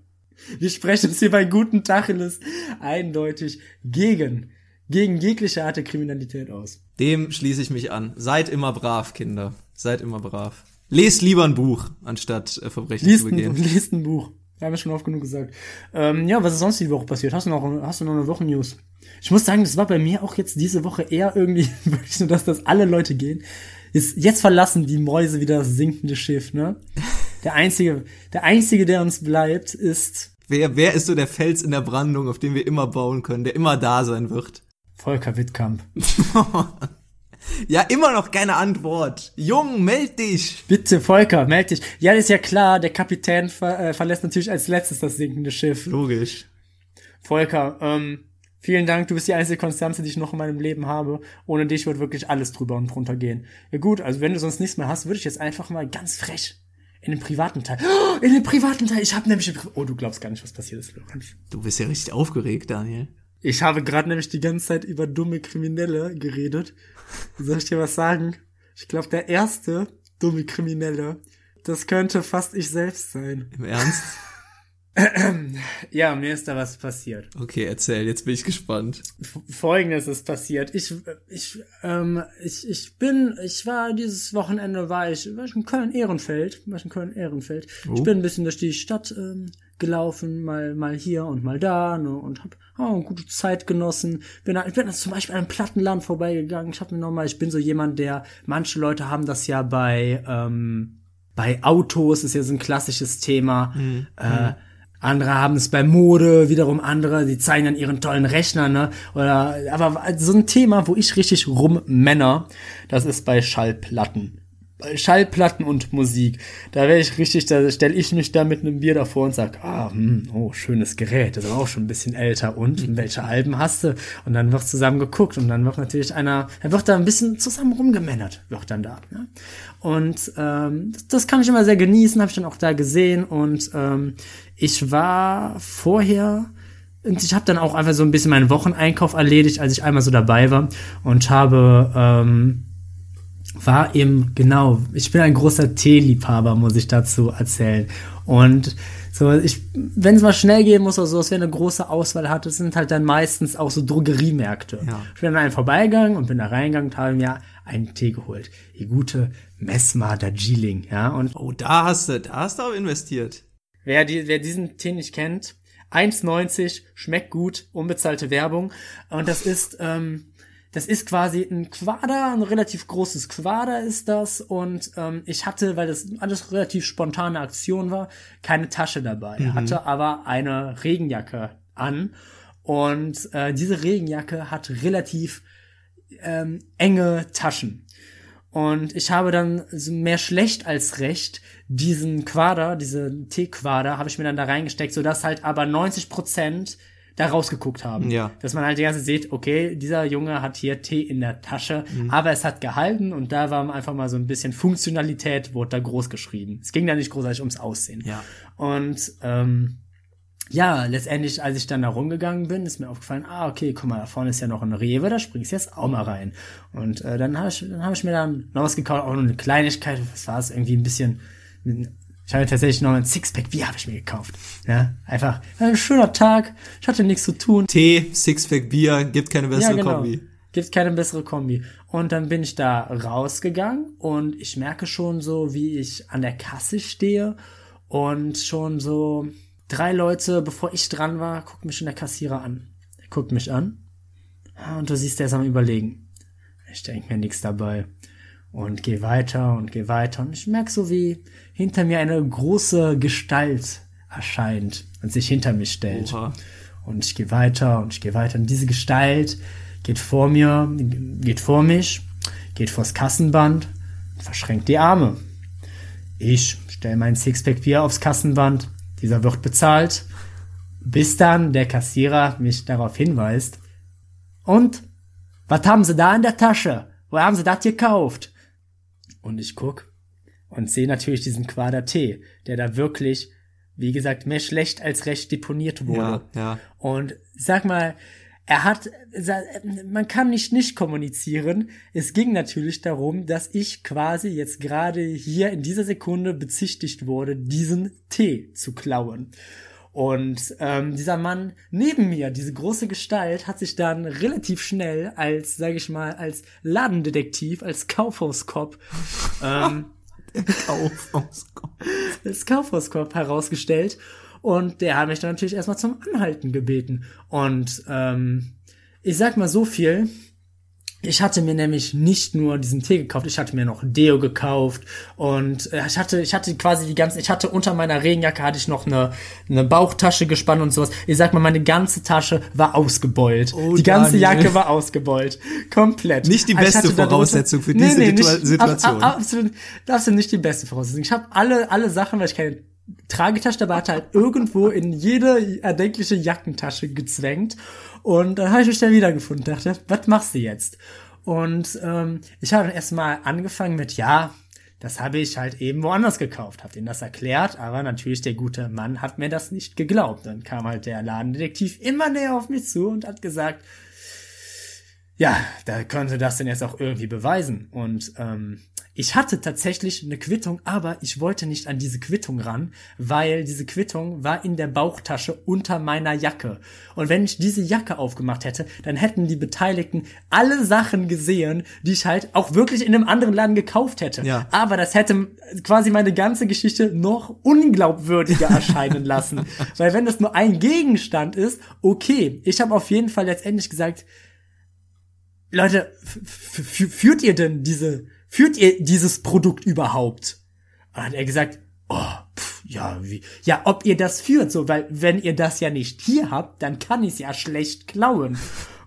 Wir sprechen uns hier bei guten Tacheles eindeutig gegen, gegen jegliche Art der Kriminalität aus. Dem schließe ich mich an. Seid immer brav, Kinder. Seid immer brav. Lest lieber ein Buch, anstatt äh, Verbrechen Liest zu ein, begehen. liest ein Buch. Wir haben ja schon oft genug gesagt. Ähm, ja, was ist sonst die Woche passiert? Hast du noch, hast du noch eine Wochen-News? Ich muss sagen, das war bei mir auch jetzt diese Woche eher irgendwie wirklich so, dass das alle Leute gehen. Jetzt, jetzt verlassen die Mäuse wieder das sinkende Schiff, ne? Der einzige, der einzige, der uns bleibt, ist Wer, wer ist so der Fels in der Brandung, auf dem wir immer bauen können, der immer da sein wird? Volker Wittkamp. Ja, immer noch keine Antwort. Jung, meld dich. Bitte, Volker, meld dich. Ja, ist ja klar, der Kapitän ver äh, verlässt natürlich als letztes das sinkende Schiff. Logisch. Volker, ähm, vielen Dank, du bist die einzige Konstanze, die ich noch in meinem Leben habe. Ohne dich wird wirklich alles drüber und drunter gehen. Ja gut, also wenn du sonst nichts mehr hast, würde ich jetzt einfach mal ganz frech in den privaten Teil. Oh, in den privaten Teil. Ich habe nämlich... Oh, du glaubst gar nicht, was passiert ist, Lorenz. Du bist ja richtig aufgeregt, Daniel. Ich habe gerade nämlich die ganze Zeit über dumme Kriminelle geredet. Soll ich dir was sagen? Ich glaube, der erste dumme Kriminelle, das könnte fast ich selbst sein. Im Ernst? Ja, mir ist da was passiert. Okay, erzähl, jetzt bin ich gespannt. Folgendes ist passiert. Ich, ich, ähm, ich, ich bin, ich war dieses Wochenende war ich, war ich in Köln-Ehrenfeld, war ich in Köln-Ehrenfeld. Ich bin ein bisschen durch die Stadt ähm, gelaufen, mal, mal hier und mal da, ne, und hab oh, eine gute Zeit genossen. Bin, ich bin zum Beispiel an einem Plattenland vorbeigegangen. Ich habe mir nochmal, ich bin so jemand, der, manche Leute haben das ja bei, ähm, bei Autos, ist ja so ein klassisches Thema. Äh, andere haben es bei Mode, wiederum andere, die zeigen dann ihren tollen Rechner, ne? Oder aber so ein Thema, wo ich richtig rummänner, das ist bei Schallplatten. Schallplatten und Musik. Da wäre ich richtig, da stelle ich mich da mit einem Bier davor und sag, ah, hm, oh, schönes Gerät, das ist auch schon ein bisschen älter. Und welche Alben hast du? Und dann wird zusammen geguckt und dann wird natürlich einer, dann wird da ein bisschen zusammen rumgemännert, wird dann da. Ne? Und ähm, das, das kann ich immer sehr genießen, habe ich dann auch da gesehen. Und ähm, ich war vorher und ich habe dann auch einfach so ein bisschen meinen Wocheneinkauf erledigt, als ich einmal so dabei war und habe ähm, war eben genau, ich bin ein großer Teeliebhaber, muss ich dazu erzählen. Und so, ich, wenn es mal schnell gehen muss oder so, dass wir eine große Auswahl hat, das sind halt dann meistens auch so Drogeriemärkte. Ja. Ich bin dann vorbeigegangen und bin da reingegangen und habe mir einen Tee geholt. Die gute Mesma Darjeeling, ja. Und Oh, da hast du, da hast du auch investiert. Wer, die, wer diesen Tee nicht kennt, 1,90, schmeckt gut, unbezahlte Werbung. Und das ist, ähm, das ist quasi ein Quader, ein relativ großes Quader ist das. Und ähm, ich hatte, weil das alles relativ spontane Aktion war, keine Tasche dabei. Hatte aber eine Regenjacke an. Und äh, diese Regenjacke hat relativ ähm, enge Taschen. Und ich habe dann mehr schlecht als recht diesen Quader, diese T-Quader, habe ich mir dann da reingesteckt, sodass halt aber 90 Prozent da rausgeguckt haben. Ja. Dass man halt die ganze Zeit sieht, okay, dieser Junge hat hier Tee in der Tasche, aber es hat gehalten und da war einfach mal so ein bisschen Funktionalität, wurde da groß geschrieben. Es ging da nicht großartig ums Aussehen. Ja. Und ähm, ja, letztendlich, als ich dann da rumgegangen bin, ist mir aufgefallen, ah, okay, guck mal, da vorne ist ja noch ein Rewe, da springst du jetzt auch mal rein. Und äh, dann habe ich, dann hab ich mir dann noch was gekauft, auch nur eine Kleinigkeit, was war es, irgendwie ein bisschen, ich habe tatsächlich noch ein Sixpack Bier habe ich mir gekauft. Ja, einfach ein schöner Tag, ich hatte nichts zu tun. Tee, Sixpack Bier, gibt keine bessere Kombi. Gibt keine bessere Kombi. Und dann bin ich da rausgegangen und ich merke schon so, wie ich an der Kasse stehe und schon so drei Leute, bevor ich dran war, guckt mich schon der Kassierer an. Er guckt mich an Ah, und du siehst, der ist am überlegen. Ich denke mir nichts dabei und gehe weiter und gehe weiter und ich merke so, wie hinter mir eine große Gestalt erscheint und sich hinter mich stellt. Oha. Und ich gehe weiter und ich gehe weiter. Und diese Gestalt geht vor mir, geht vor mich, geht vors Kassenband und verschränkt die Arme. Ich stelle mein Sixpack Bier aufs Kassenband. Dieser wird bezahlt. Bis dann der Kassierer mich darauf hinweist. Und? Was haben Sie da in der Tasche? Wo haben Sie das gekauft? Und ich guck und sehe natürlich diesen Quader Tee, der da wirklich wie gesagt, mehr schlecht als recht deponiert wurde. Ja, ja. Und sag mal, er hat, man kann nicht nicht kommunizieren. Es ging natürlich darum, dass ich quasi jetzt gerade hier in dieser Sekunde bezichtigt wurde, diesen Tee zu klauen. Und ähm, dieser Mann neben mir, diese große Gestalt, hat sich dann relativ schnell als, sage ich mal, als Ladendetektiv, als Kaufhauskopf, ähm, Kaufhauskopf. als Kaufhauskopf herausgestellt. Und der hat mich dann natürlich erstmal zum Anhalten gebeten. Und ähm, ich sag mal so viel. Ich hatte mir nämlich nicht nur diesen Tee gekauft, ich hatte mir noch Deo gekauft und äh, ich hatte, ich hatte quasi die ganzen, ich hatte unter meiner Regenjacke hatte ich noch eine, eine Bauchtasche gespannt und sowas. Ich sag mal, meine ganze Tasche war ausgebeult. Oh, die ganze Daniel. Jacke war ausgebeult. Komplett. Nicht die Also beste Voraussetzung für diese Situa- Situation. Ab, ab, absolut, absolut nicht die beste Voraussetzung. Ich habe alle, alle Sachen, weil ich keine Tragetasche dabei hatte, halt irgendwo in jede erdenkliche Jackentasche gezwängt. Und dann habe ich mich dann wiedergefunden. Dachte, was machst du jetzt? Und ähm, ich habe dann erstmal angefangen mit, ja, das habe ich halt eben woanders gekauft, habe denen das erklärt, aber natürlich der gute Mann hat mir das nicht geglaubt. Dann kam halt der Ladendetektiv immer näher auf mich zu und hat gesagt, ja, da können Sie das denn jetzt auch irgendwie beweisen. Und ähm, ich hatte tatsächlich eine Quittung, aber ich wollte nicht an diese Quittung ran, weil diese Quittung war in der Bauchtasche unter meiner Jacke. Und wenn ich diese Jacke aufgemacht hätte, dann hätten die Beteiligten alle Sachen gesehen, die ich halt auch wirklich in einem anderen Laden gekauft hätte. Ja. Aber das hätte quasi meine ganze Geschichte noch unglaubwürdiger erscheinen lassen. Weil wenn das nur ein Gegenstand ist, okay. Ich habe auf jeden Fall letztendlich gesagt, Leute, führt ihr denn diese, führt ihr dieses Produkt überhaupt? Und hat er gesagt, oh, pf, ja, wie, ja, ob ihr das führt, so, weil wenn ihr das ja nicht hier habt, dann kann ich es ja schlecht klauen.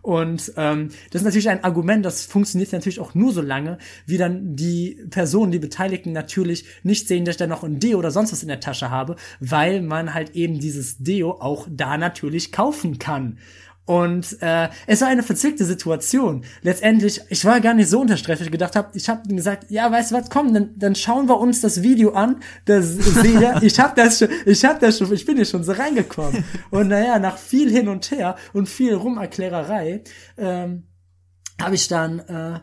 Und ähm, das ist natürlich ein Argument, das funktioniert natürlich auch nur so lange, wie dann die Personen, die Beteiligten natürlich nicht sehen, dass ich da noch ein Deo oder sonst was in der Tasche habe, weil man halt eben dieses Deo auch da natürlich kaufen kann. Und äh, es war eine verzwickte Situation. Letztendlich, ich war gar nicht so unter Stress, weil ich gedacht habe, ich habe gesagt, ja, weißt du was, komm, dann, dann schauen wir uns das Video an. Das sehe, ich habe das schon, ich habe das schon, ich bin hier schon so reingekommen. Und naja, nach viel hin und her und viel Rumerklärerei, ähm, habe ich dann, äh,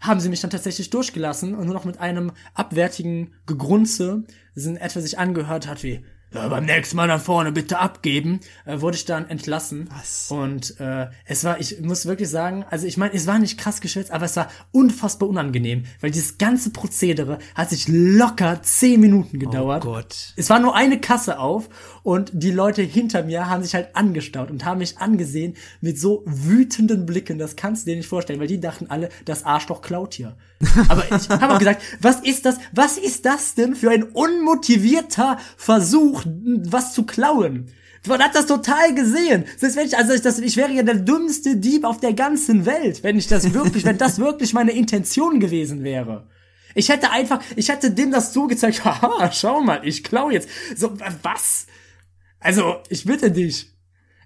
haben sie mich dann tatsächlich durchgelassen und nur noch mit einem abwärtigen Gegrunze, das in etwa sich angehört hat wie, ja, beim nächsten Mal dann vorne bitte abgeben, äh, wurde ich dann entlassen. Was? Und äh, es war, ich muss wirklich sagen, also ich meine, es war nicht krass geschwitzt, aber es war unfassbar unangenehm, weil dieses ganze Prozedere hat sich locker zehn Minuten gedauert. Oh Gott. Es war nur eine Kasse auf und die Leute hinter mir haben sich halt angestaut und haben mich angesehen mit so wütenden Blicken. Das kannst du dir nicht vorstellen, weil die dachten alle, das Arschloch klaut hier. Aber ich habe auch gesagt, was ist das? Was ist das denn für ein unmotivierter Versuch, was zu klauen? Man hat das total gesehen. Selbst wenn ich, also ich, das, ich wäre ja der dümmste Dieb auf der ganzen Welt, wenn ich das wirklich, wenn das wirklich meine Intention gewesen wäre. Ich hätte einfach, ich hätte dem das so gezeigt, haha, schau mal, ich klau jetzt. So, was? Also, ich bitte dich.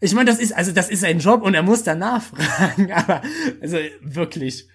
Ich meine, das ist, also das ist ein Job und er muss danach fragen, aber, also wirklich.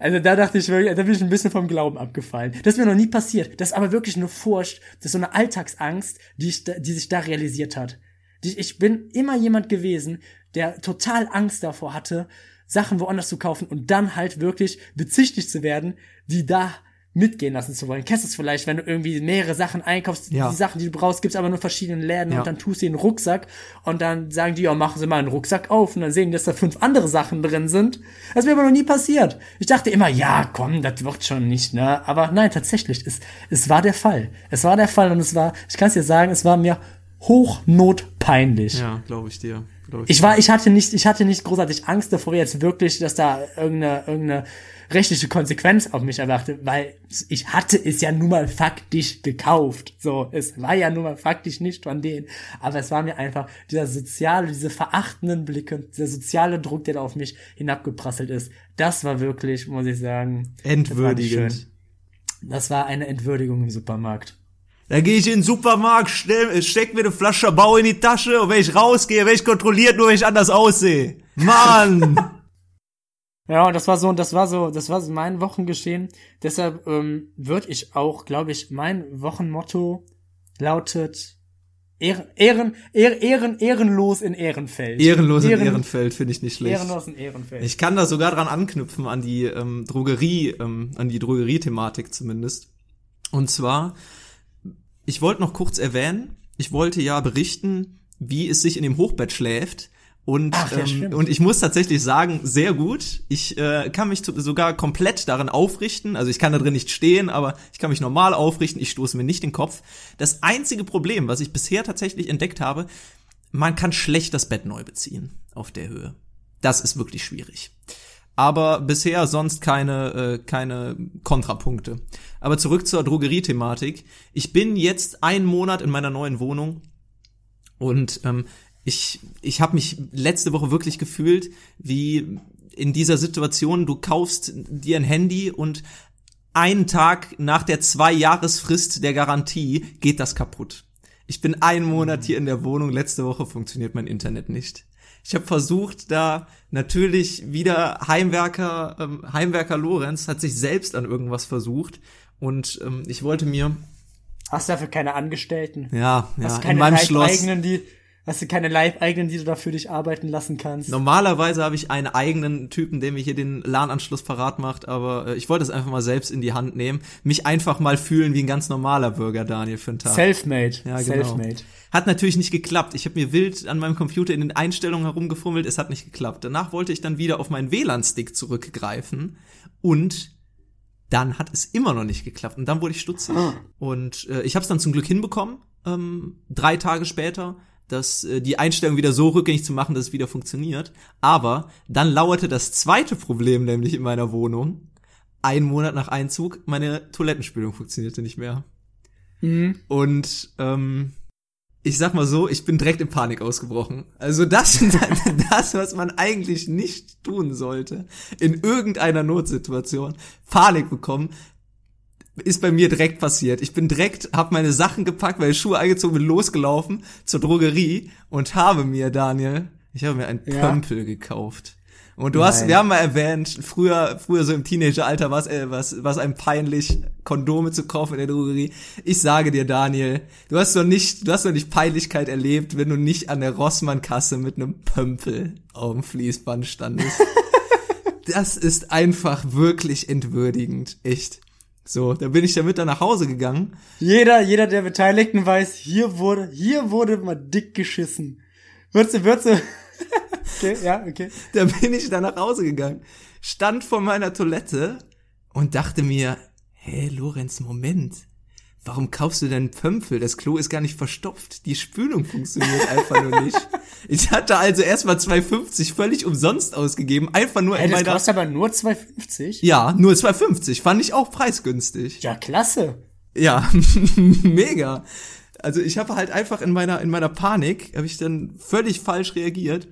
Also da dachte ich wirklich, da bin ich ein bisschen vom Glauben abgefallen. Das ist mir noch nie passiert. Das ist aber wirklich eine Furcht, das ist so eine Alltagsangst, die, ich die sich da realisiert hat. Ich bin immer jemand gewesen, der total Angst davor hatte, Sachen woanders zu kaufen und dann halt wirklich bezichtigt zu werden, die da mitgehen lassen zu wollen. Kennst du es vielleicht, wenn du irgendwie mehrere Sachen einkaufst, Ja. die Sachen, die du brauchst, gibt's aber nur verschiedenen Läden Ja. und dann tust du in den Rucksack und dann sagen die, ja, machen Sie mal einen Rucksack auf und dann sehen, die, dass da fünf andere Sachen drin sind. Das ist mir aber noch nie passiert. Ich dachte immer, ja, komm, das wird schon nicht, ne? Aber nein, tatsächlich, es, es war der Fall. Es war der Fall und es war, ich kann es dir sagen, es war mir hochnotpeinlich. Ja, glaube ich dir. Glaub ich Ich war, ich hatte nicht, ich hatte nicht großartig Angst davor jetzt wirklich, dass da irgendeine, irgendeine rechtliche Konsequenz auf mich erwartet, weil ich hatte es ja nun mal faktisch gekauft. So, es war ja nun mal faktisch nicht von denen. Aber es war mir einfach dieser soziale, diese verachtenden Blicke, dieser soziale Druck, der da auf mich hinabgeprasselt ist. Das war wirklich, muss ich sagen, Entwürdigend. Das war eine Entwürdigung im Supermarkt. Da gehe ich in den Supermarkt, stell, steck mir eine Flasche Bau in die Tasche und wenn ich rausgehe, werde ich kontrolliert, nur wenn ich anders aussehe. Mann! Ja, und das war so, das war so, das war so mein Wochengeschehen. Deshalb ähm, würde ich auch, glaube ich, mein Wochenmotto lautet Ehren, Ehren, Ehren, Ehren, ehrenlos in Ehrenfeld. Ehrenlos in Ehren- Ehrenfeld finde ich nicht schlecht. Ehrenlos in Ehrenfeld. Ich kann da sogar dran anknüpfen an die ähm, Drogerie, ähm, an die Drogerie-Thematik zumindest. Und zwar, ich wollte noch kurz erwähnen, ich wollte ja berichten, wie es sich in dem Hochbett schläft. Und, Ach, ja, ähm, und ich muss tatsächlich sagen, sehr gut. Ich äh, kann mich sogar komplett darin aufrichten. Also ich kann da drin nicht stehen, aber ich kann mich normal aufrichten. Ich stoße mir nicht den Kopf. Das einzige Problem, was ich bisher tatsächlich entdeckt habe, man kann schlecht das Bett neu beziehen auf der Höhe. Das ist wirklich schwierig. Aber bisher sonst keine, äh, keine Kontrapunkte. Aber zurück zur Drogerie-Thematik. Ich bin jetzt einen Monat in meiner neuen Wohnung und ähm, ich, ich habe mich letzte Woche wirklich gefühlt, wie in dieser Situation, du kaufst dir ein Handy und einen Tag nach der zwei Jahresfrist der Garantie geht das kaputt. Ich bin einen Monat hier in der Wohnung, letzte Woche funktioniert mein Internet nicht. Ich habe versucht, da natürlich wieder Heimwerker, ähm, Heimwerker Lorenz hat sich selbst an irgendwas versucht und ähm, ich wollte mir, Hast du dafür keine Angestellten? ja, Hast ja, du in keine meinem Schloss. Die, hast du keine Leibeigenen, die du da für dich arbeiten lassen kannst? Normalerweise habe ich einen eigenen Typen, der mir hier den LAN-Anschluss parat macht, aber äh, ich wollte es einfach mal selbst in die Hand nehmen, mich einfach mal fühlen wie ein ganz normaler Bürger, Daniel, für einen Tag. Selfmade. Ja, genau. Selfmade. Hat natürlich nicht geklappt. Ich habe mir wild an meinem Computer in den Einstellungen herumgefummelt, es hat nicht geklappt. Danach wollte ich dann wieder auf meinen WLAN-Stick zurückgreifen und dann hat es immer noch nicht geklappt und dann wurde ich stutzig. Und äh, ich habe es dann zum Glück hinbekommen, ähm, drei Tage später, dass äh, die Einstellung wieder so rückgängig zu machen, dass es wieder funktioniert. Aber dann lauerte das zweite Problem nämlich in meiner Wohnung. Einen Monat nach Einzug, meine Toilettenspülung funktionierte nicht mehr. Und ähm, ich sag mal so, ich bin direkt in Panik ausgebrochen. Also das, das, was man eigentlich nicht tun sollte, in irgendeiner Notsituation, Panik bekommen, ist bei mir direkt passiert. Ich bin direkt, hab meine Sachen gepackt, meine Schuhe eingezogen, bin losgelaufen zur Drogerie und habe mir, Daniel, ich habe mir ein Ja. Pömpel gekauft. Und du hast, Nein. wir haben mal erwähnt, früher, früher so im Teenageralter war es äh, was, was einem peinlich, Kondome zu kaufen in der Drogerie. Ich sage dir, Daniel, du hast noch nicht, du hast noch nicht Peinlichkeit erlebt, wenn du nicht an der Rossmann-Kasse mit einem Pömpel auf dem Fließband standest. das ist einfach wirklich entwürdigend, echt. So, da bin ich damit dann nach Hause gegangen. Jeder, jeder der Beteiligten weiß, hier wurde, hier wurde mal dick geschissen. Würdest du, würdest du, okay, ja, okay. Da bin ich dann nach Hause gegangen, stand vor meiner Toilette und dachte mir, hä, Lorenz, Moment. Warum kaufst du denn Pömpel? Das Klo ist gar nicht verstopft. Die Spülung funktioniert einfach nur nicht. Ich hatte also erstmal 2,50 völlig umsonst ausgegeben. Einfach nur Hey, in das meiner... kostet aber nur 2,50? Ja, nur 2,50. Fand ich auch preisgünstig. Ja, klasse. Ja, mega. Also ich habe halt einfach in meiner in meiner Panik habe ich dann völlig falsch reagiert.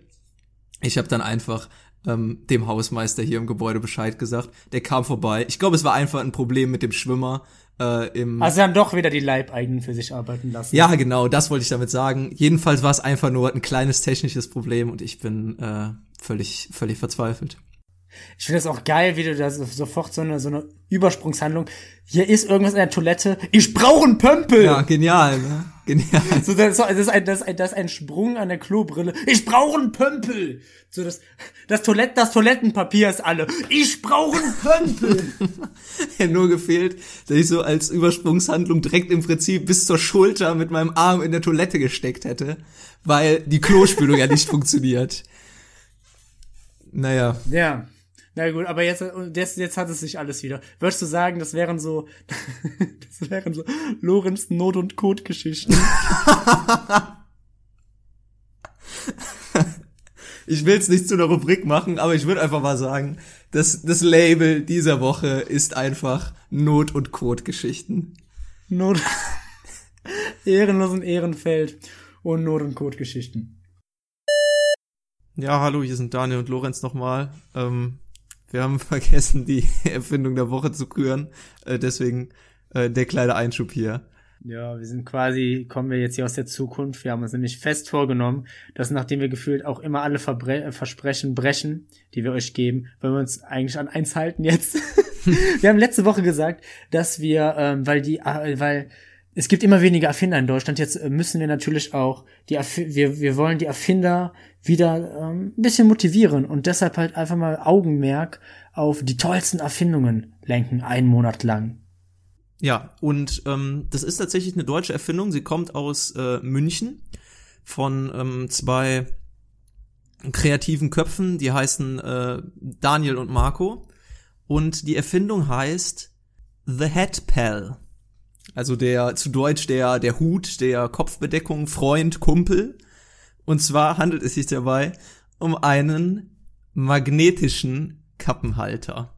Ich habe dann einfach ähm, dem Hausmeister hier im Gebäude Bescheid gesagt. Der kam vorbei. Ich glaube, es war einfach ein Problem mit dem Schwimmer äh, im. Also dann doch wieder die Leibeigenen für sich arbeiten lassen. ja, genau, das wollte ich damit sagen. Jedenfalls war es einfach nur ein kleines technisches Problem und ich bin äh, völlig völlig verzweifelt. Ich finde das auch geil, wie du da so, sofort so eine, so eine Übersprungshandlung. Hier ist irgendwas in der Toilette. Ich brauche einen Pömpel! Ja, genial, ne? Genial. So, das, ist- das, ist ein, das, ist ein, das ist ein Sprung an der Klobrille. Ich brauche einen Pömpel! So, das, das, Toilett, das Toilettenpapier ist alle. Ich brauche einen Pömpel! ja nur gefehlt, dass ich so als Übersprungshandlung direkt im Prinzip bis zur Schulter mit meinem Arm in der Toilette gesteckt hätte, weil die Klospülung ja nicht funktioniert. Naja, ja. Na gut, aber jetzt, jetzt, jetzt hat es sich alles wieder. Würdest du sagen, das wären so, das wären so Lorenz Not- und Code-Geschichten? ich will es nicht zu einer Rubrik machen, aber ich würde einfach mal sagen, dass das Label dieser Woche ist einfach Not- und Code-Geschichten. Not, ehrenlosen Ehrenfeld und Not- und Code-Geschichten. Ja, hallo, hier sind Daniel und Lorenz nochmal. Ähm, wir haben vergessen, die Erfindung der Woche zu küren, äh, deswegen äh, der kleine Einschub hier. Ja, wir sind quasi, kommen wir jetzt hier aus der Zukunft. Wir haben uns nämlich fest vorgenommen, dass nachdem wir gefühlt auch immer alle Verbre äh, Versprechen brechen, die wir euch geben, wollen wir uns eigentlich an eins halten jetzt. wir haben letzte Woche gesagt, dass wir, ähm, weil die, äh, weil es gibt immer weniger Erfinder in Deutschland. Jetzt äh, müssen wir natürlich auch die Erfi wir wir wollen die Erfinder wieder ähm, ein bisschen motivieren und deshalb halt einfach mal Augenmerk auf die tollsten Erfindungen lenken, einen Monat lang. Ja, und ähm, das ist tatsächlich eine deutsche Erfindung. Sie kommt aus äh, München von ähm, zwei kreativen Köpfen, die heißen äh, Daniel und Marco. Und die Erfindung heißt The Head Pal. Also der, zu Deutsch der, der Hut, der Kopfbedeckung, Freund, Kumpel. Und zwar handelt es sich dabei um einen magnetischen Kappenhalter.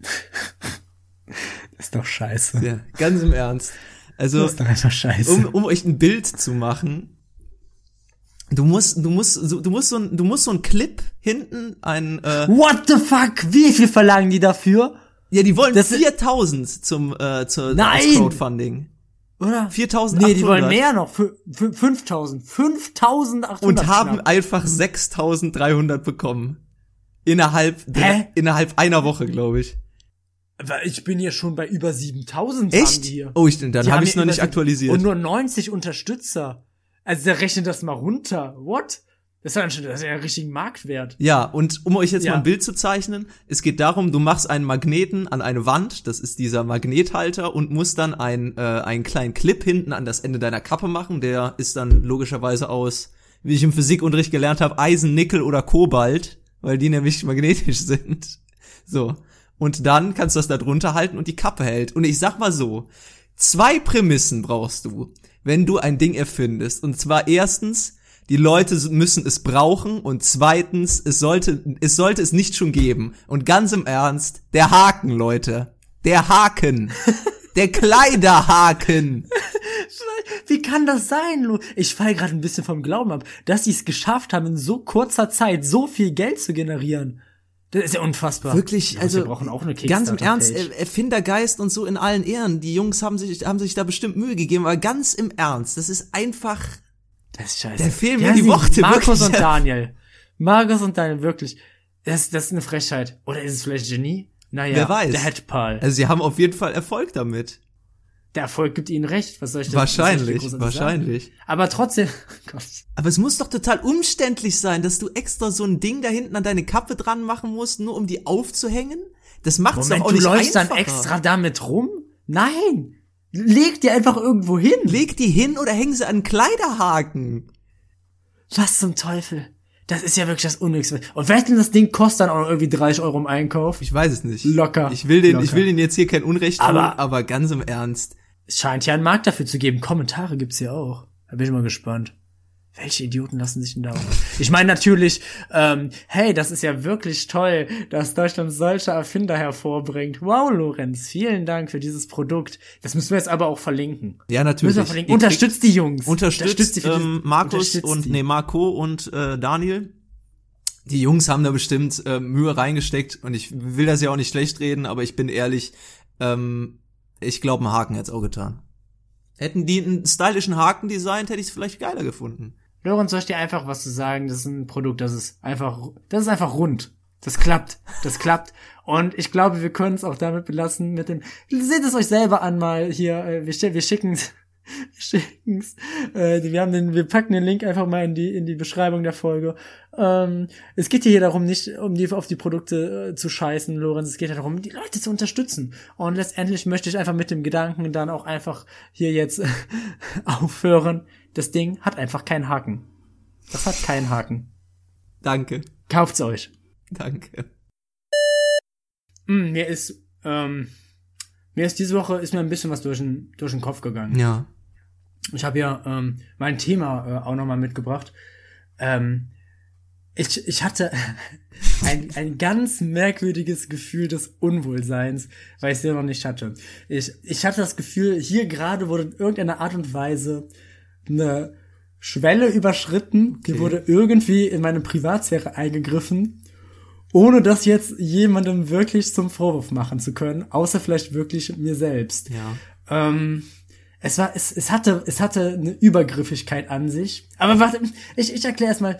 Das ist doch scheiße. Ja, ganz im Ernst. Also, Das ist doch einfach scheiße. um, um euch ein Bild zu machen, du musst, du musst, so- du musst so ein, du musst so ein Clip hinten ein, äh, What the fuck? Wie viel verlangen die dafür? Ja, die wollen Das ist- 4000 zum, äh, zur Nein! Crowdfunding. Oder? 4800. Nee, die wollen mehr noch. Fü- fü- 5000. 5800. Und haben knapp. einfach 6300 bekommen. Innerhalb, Hä? innerhalb einer Woche, glaube ich. Aber Ich bin hier schon bei über 7000. haben Echt? Oh, ich, dann habe ich es noch nicht aktualisiert. Und nur 90 Unterstützer. Also der rechnet das mal runter. What? Das ist ja, schon- das ist ja ein richtigen Marktwert. Ja, und um euch jetzt Ja. mal ein Bild zu zeichnen, es geht darum, du machst einen Magneten an eine Wand, das ist dieser Magnethalter, und musst dann ein, äh, einen kleinen Clip hinten an das Ende deiner Kappe machen, der ist dann logischerweise aus, wie ich im Physikunterricht gelernt habe, Eisen, Nickel oder Kobalt, weil die nämlich magnetisch sind. So. Und dann kannst du das da drunter halten und die Kappe hält. Und ich sag mal so, zwei Prämissen brauchst du, wenn du ein Ding erfindest. Und zwar erstens, die Leute müssen es brauchen und zweitens, es sollte, es sollte es nicht schon geben. Und ganz im Ernst, der Haken, Leute. Der Haken. Der Kleiderhaken. Wie kann das sein, Lu? Ich fall gerade ein bisschen vom Glauben ab, dass sie es geschafft haben, in so kurzer Zeit so viel Geld zu generieren. Das ist ja unfassbar. Wirklich, Ja, also wir brauchen auch eine ganz im Ernst. Er- Erfindergeist und so in allen Ehren. Die Jungs haben sich, haben sich da bestimmt Mühe gegeben, aber ganz im Ernst, das ist einfach, Das ist scheiße. Da fehlen mir die Worte, Markus wirklich. und Daniel. Markus und Daniel, wirklich. Das, das ist eine Frechheit. Oder ist es vielleicht Genie? Naja, wer weiß. der Headpal. Also sie haben auf jeden Fall Erfolg damit. Der Erfolg gibt ihnen recht. Was soll ich denn ich Wahrscheinlich, großartig wahrscheinlich. Sagen? Aber trotzdem, Gott. Aber es muss doch total umständlich sein, dass du extra so ein Ding da hinten an deine Kappe dran machen musst, nur um die aufzuhängen. Das macht's Moment, doch auch du nicht läufst einfacher. dann extra damit rum? Nein! Leg die einfach irgendwo hin. Leg die hin oder häng sie an Kleiderhaken. Was zum Teufel? Das ist ja wirklich das Unnötigste. Und wer denn das Ding kostet dann auch irgendwie 30 Euro im Einkauf? Ich weiß es nicht. Locker. Ich will den, Locker. ich will den jetzt hier kein Unrecht tun, aber, Aber- ganz im Ernst. Es scheint ja einen Markt dafür zu geben. Kommentare gibt's hier auch. Da bin ich mal gespannt. Welche Idioten lassen sich denn da? Ich meine natürlich, ähm, hey, das ist ja wirklich toll, dass Deutschland solche Erfinder hervorbringt. Wow, Lorenz, vielen Dank für dieses Produkt. Das müssen wir jetzt aber auch verlinken. Ja, natürlich. Müssen wir verlinken. Ihr Unterstützt die Jungs. Unterstützt, die für ähm, Markus unterstützt und die. nee, Marco und äh, Daniel. Die Jungs haben da bestimmt äh, Mühe reingesteckt und ich will das ja auch nicht schlecht reden, aber ich bin ehrlich, ähm, ich glaube, ein Haken hätte es auch getan. Hätten die einen stylischen Haken designt, hätte ich es vielleicht geiler gefunden. Lorenz, soll ich dir einfach was zu sagen? Das ist ein Produkt, das ist einfach, das ist einfach rund. Das klappt. Das klappt. Und ich glaube, wir können es auch damit belassen mit dem, seht es euch selber an mal hier, äh, wir, wir schicken schicken's. Äh, wir haben den, wir packen den Link einfach mal in die, in die Beschreibung der Folge. Ähm, es geht hier darum, nicht um die, auf die Produkte äh, zu scheißen, Lorenz. Es geht ja darum, die Leute zu unterstützen. Und letztendlich möchte ich einfach mit dem Gedanken dann auch einfach hier jetzt aufhören. Das Ding hat einfach keinen Haken. Das hat keinen Haken. Danke, Kauft's euch. danke. Mm, mir ist, ähm, mir ist diese Woche ist mir ein bisschen was durch den, durch den Kopf gegangen. Ja. Ich habe ja ähm, mein Thema äh, auch nochmal mitgebracht. Ähm, ich, ich hatte ein, ein ganz merkwürdiges Gefühl des Unwohlseins, weil ich es ja noch nicht hatte. Ich, ich hatte das Gefühl, hier gerade wurde in irgendeiner Art und Weise eine Schwelle überschritten, die wurde irgendwie in meine Privatsphäre eingegriffen, ohne das jetzt jemandem wirklich zum Vorwurf machen zu können, außer vielleicht wirklich mir selbst. Ja. Ähm, es war, es, es hatte, es hatte eine Übergriffigkeit an sich. Aber warte, ich, ich erkläre erst mal,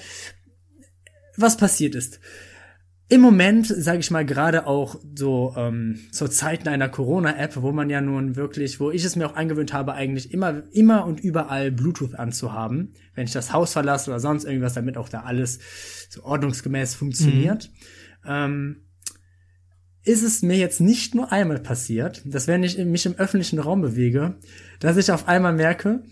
was passiert ist. Im Moment, sage ich mal, gerade auch so ähm, zur Zeiten einer Corona-App, wo man ja nun wirklich, wo ich es mir auch angewöhnt habe, eigentlich immer, immer und überall Bluetooth anzuhaben, wenn ich das Haus verlasse oder sonst irgendwas, damit auch da alles so ordnungsgemäß funktioniert. Ähm, ist es mir jetzt nicht nur einmal passiert, dass wenn ich mich im öffentlichen Raum bewege, dass ich auf einmal merke,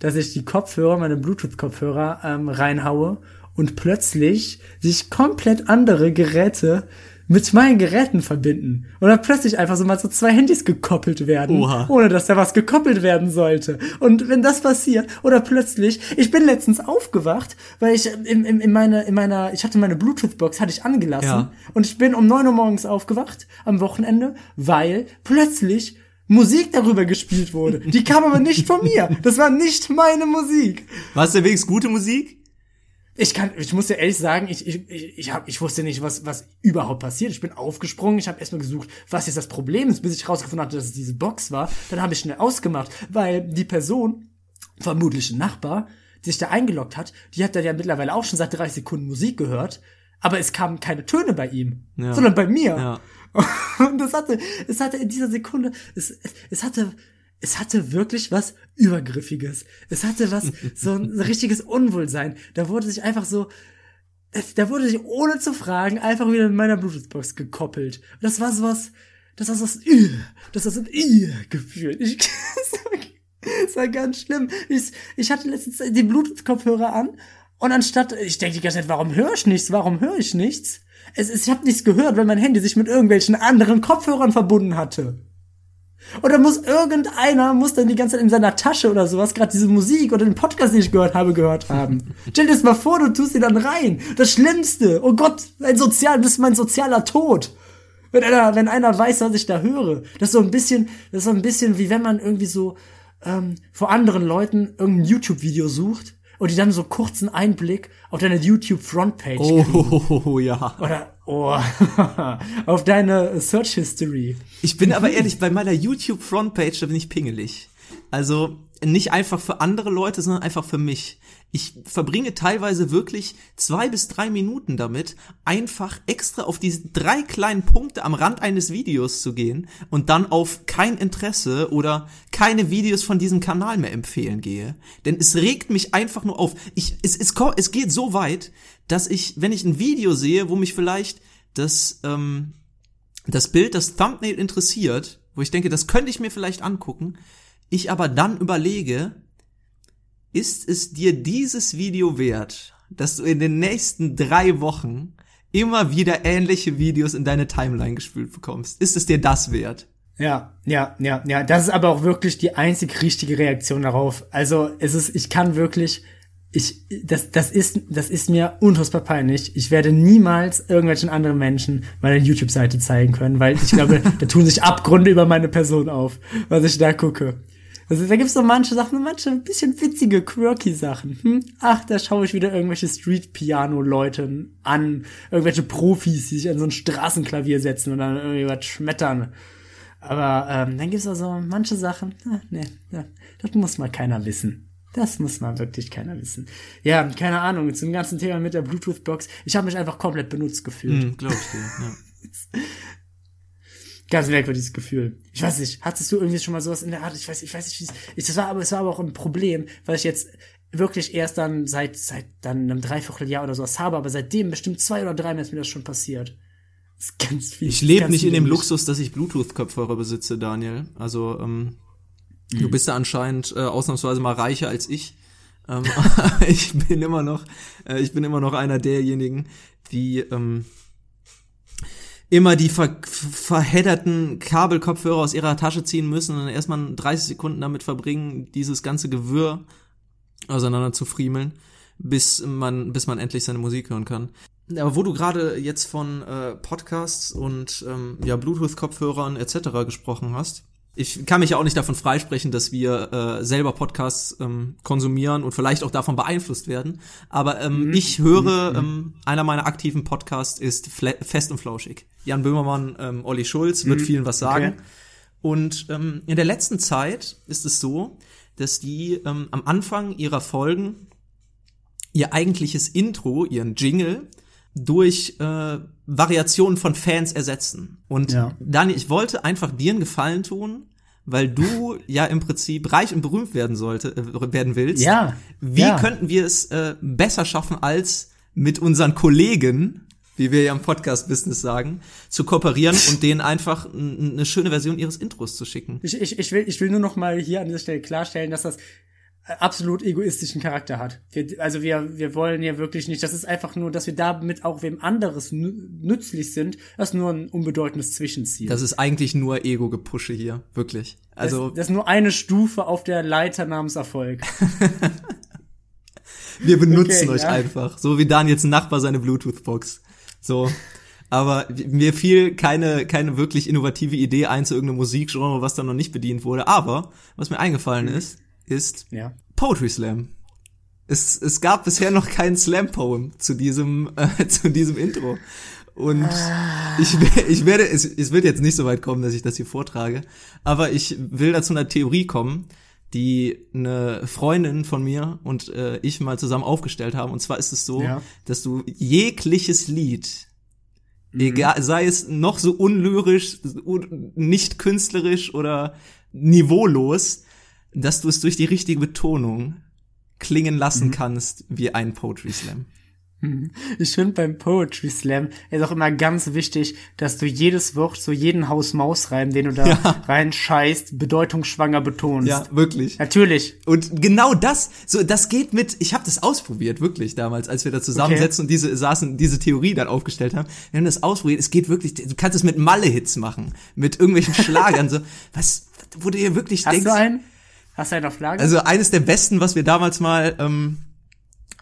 dass ich die Kopfhörer, meine Bluetooth-Kopfhörer ähm, reinhaue und plötzlich sich komplett andere Geräte mit meinen Geräten verbinden. Und dann plötzlich einfach so mal so zwei Handys gekoppelt werden, Oha. ohne dass da was gekoppelt werden sollte. Und wenn das passiert, oder plötzlich, ich bin letztens aufgewacht, weil ich in, in, in, meine, in meiner, ich hatte meine Bluetooth-Box, hatte ich angelassen. Ja. Und ich bin um neun Uhr morgens aufgewacht, am Wochenende, weil plötzlich Musik darüber gespielt wurde. Die kam aber nicht von mir. Das war nicht meine Musik. War es denn wenigstens gute Musik? Ich kann, ich muss ja ehrlich sagen, ich, ich, ich, hab, ich wusste nicht, was, was überhaupt passiert. Ich bin aufgesprungen, ich habe erstmal gesucht, was jetzt das Problem ist, bis ich rausgefunden hatte, dass es diese Box war. Dann habe ich schnell ausgemacht, weil die Person, vermutlich ein Nachbar, die sich da eingeloggt hat, die hat da ja mittlerweile auch schon seit 30 Sekunden Musik gehört, aber es kamen keine Töne bei ihm, Ja. sondern bei mir. Ja. Und das hatte, es hatte in dieser Sekunde, es, es hatte, es hatte wirklich was Übergriffiges. Es hatte was, so ein richtiges Unwohlsein. Da wurde sich einfach so, es, da wurde sich ohne zu fragen einfach wieder mit meiner Bluetooth-Box gekoppelt. Das war sowas, das war so was, äh, das war so ein äh, Gefühl. Ich, das war ganz schlimm. Ich, ich hatte letztens die Bluetooth-Kopfhörer an und anstatt, ich denke die ganze Zeit, warum höre ich nichts? Warum höre ich nichts? Es, ist- ich habe nichts gehört, weil mein Handy sich mit irgendwelchen anderen Kopfhörern verbunden hatte. Oder muss irgendeiner, muss dann die ganze Zeit in seiner Tasche oder sowas gerade diese Musik oder den Podcast, den ich gehört habe, gehört haben. Stell dir das mal vor, du tust sie dann rein. Das Schlimmste. Oh Gott, ein sozial, das ist mein sozialer Tod. Wenn einer, wenn einer weiß, was ich da höre. Das ist so ein bisschen, das ist so ein bisschen wie wenn man irgendwie so ähm, vor anderen Leuten irgendein YouTube-Video sucht und die dann so kurzen Einblick auf deine YouTube-Frontpage Oh, ja. oder oh, auf deine Search History. Ich bin aber ehrlich, bei meiner YouTube-Frontpage, da bin ich pingelig. Also nicht einfach für andere Leute, sondern einfach für mich. Ich verbringe teilweise wirklich zwei bis drei Minuten damit, einfach extra auf diese drei kleinen Punkte am Rand eines Videos zu gehen und dann auf kein Interesse oder keine Videos von diesem Kanal mehr empfehlen gehe. Denn es regt mich einfach nur auf. Ich, es, es, es geht so weit, dass ich, wenn ich ein Video sehe, wo mich vielleicht das, ähm, das Bild, das Thumbnail interessiert, wo ich denke, das könnte ich mir vielleicht angucken, ich aber dann überlege, ist es dir dieses Video wert, dass du in den nächsten drei Wochen immer wieder ähnliche Videos in deine Timeline gespült bekommst? Ist es dir das wert? Ja, ja, ja, ja. Das ist aber auch wirklich die einzig richtige Reaktion darauf. Also es ist, ich kann wirklich, ich, das, das ist, das ist mir unfassbar peinlich. Ich werde niemals irgendwelchen anderen Menschen meine YouTube-Seite zeigen können, weil ich glaube, da tun sich Abgründe über meine Person auf, was ich da gucke. Also da gibt's so manche Sachen, manche ein bisschen witzige, quirky Sachen. Hm? Ach, da schaue ich wieder irgendwelche Street-Piano-Leute an, irgendwelche Profis, die sich an so ein Straßenklavier setzen und dann irgendwie was schmettern. Aber ähm, dann gibt's also manche Sachen, ah, nee, ja, das muss mal keiner wissen. Das muss mal wirklich keiner wissen. Ja, keine Ahnung, zum ganzen Thema mit der Bluetooth-Box. Ich habe mich einfach komplett benutzt gefühlt. Hm, glaub ich dir, ja. Ganz merkwürdiges Gefühl. Ich weiß nicht, hattest du irgendwie schon mal sowas in der Art? Ich weiß, ich weiß nicht, wie es, ich, das war aber, es war aber auch ein Problem, weil ich jetzt wirklich erst dann seit, seit dann einem Dreivierteljahr oder sowas habe, aber seitdem bestimmt zwei oder drei Mal ist mir das schon passiert. Das ist ganz viel. Ich lebe nicht in dem. Luxus, dass ich Bluetooth-Kopfhörer besitze, Daniel. Also ähm, du bist da anscheinend äh, ausnahmsweise mal reicher als ich. Ähm, ich bin immer noch, äh, ich bin immer noch einer derjenigen, die ähm, immer die ver verhedderten Kabelkopfhörer aus ihrer Tasche ziehen müssen und erstmal 30 Sekunden damit verbringen, dieses ganze Gewirr auseinander zu friemeln, bis man, bis man endlich seine Musik hören kann. Aber wo du gerade jetzt von äh, Podcasts und ähm, ja, Bluetooth-Kopfhörern etc. gesprochen hast, ich kann mich ja auch nicht davon freisprechen, dass wir äh, selber Podcasts ähm, konsumieren und vielleicht auch davon beeinflusst werden. Aber ähm, ich höre, ähm, einer meiner aktiven Podcasts ist Fle Fest und Flauschig. Jan Böhmermann, ähm, Olli Schulz, wird vielen was sagen. Okay. Und ähm, in der letzten Zeit ist es so, dass die ähm, am Anfang ihrer Folgen ihr eigentliches Intro, ihren Jingle, durch äh, Variationen von Fans ersetzen. Und Ja. Dani, ich wollte einfach dir einen Gefallen tun, weil du ja im Prinzip reich und berühmt werden sollte, äh, werden willst. Ja, Wie ja. könnten wir es äh, besser schaffen, als mit unseren Kollegen, wie wir ja im Podcast-Business sagen, zu kooperieren und denen einfach eine schöne Version ihres Intros zu schicken? Ich, ich, ich, will, ich will nur noch mal hier an dieser Stelle klarstellen, dass das absolut egoistischen Charakter hat. Wir, also wir, wir wollen ja wirklich nicht, das ist einfach nur, dass wir damit auch wem anderes nü nützlich sind, das ist nur ein unbedeutendes Zwischenziel. Das ist eigentlich nur Ego-Gepusche hier, wirklich. Also das, das ist nur eine Stufe auf der Leiter namens Erfolg. Wir benutzen Okay, euch ja. einfach. So wie Daniels Nachbar seine Bluetooth-Box. So. Aber mir fiel keine, keine wirklich innovative Idee ein zu irgendeinem Musikgenre, was da noch nicht bedient wurde. Aber was mir eingefallen ist, ist Ja. Poetry Slam. Es, es gab bisher noch keinen Slam-Poem zu diesem, äh, zu diesem Intro. Und ich, we- ich werde, es, es wird jetzt nicht so weit kommen, dass ich das hier vortrage, aber ich will dazu einer Theorie kommen, die eine Freundin von mir und äh, ich mal zusammen aufgestellt haben. Und zwar ist es so, Ja. dass du jegliches Lied, egal, sei es noch so unlyrisch, un, nicht künstlerisch oder niveaulos, dass du es durch die richtige Betonung klingen lassen kannst wie ein Poetry Slam. Ich finde beim Poetry Slam ist auch immer ganz wichtig, dass du jedes Wort, so jeden Haus-Maus-Reim, den du da Ja. reinscheißt, bedeutungsschwanger betonst. Ja, wirklich. Natürlich. Und genau das, so das geht mit, ich habe das ausprobiert, wirklich damals, als wir da zusammensetzen und diese saßen, diese Theorie dann aufgestellt haben. Wir haben das ausprobiert, es geht wirklich, du kannst es mit Malle-Hits machen, mit irgendwelchen Schlagern, so, was, wo du hier wirklich Hast denkst. du einen? Hast du einen auf Lager? Also eines der besten, was wir damals mal ähm,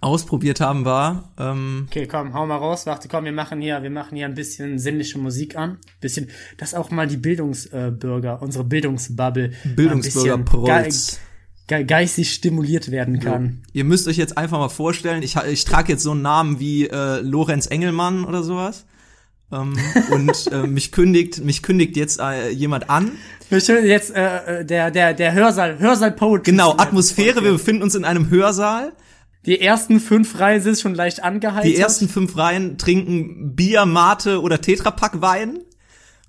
ausprobiert haben, war, ähm, Okay, komm, hau mal raus. Warte, komm, wir machen hier, wir machen hier ein bisschen sinnliche Musik an. Bisschen, dass auch mal die Bildungsbürger, unsere Bildungsbubble, Bildungsbürger ein bisschen Prolls. ge ge geistig stimuliert werden kann. Ihr müsst euch jetzt einfach mal vorstellen, ich, ich trage jetzt so einen Namen wie äh, Lorenz Engelmann oder sowas. Ähm, und äh, mich kündigt, mich kündigt jetzt äh, jemand an. Stellen jetzt äh, äh, der der der Hörsaal, Hörsaal Poetry. Genau. Atmosphäre, wir befinden uns in einem Hörsaal. Die ersten fünf Reihen sind schon leicht angeheitert. Die ersten fünf Reihen trinken Bier, Mate oder Tetrapack Wein.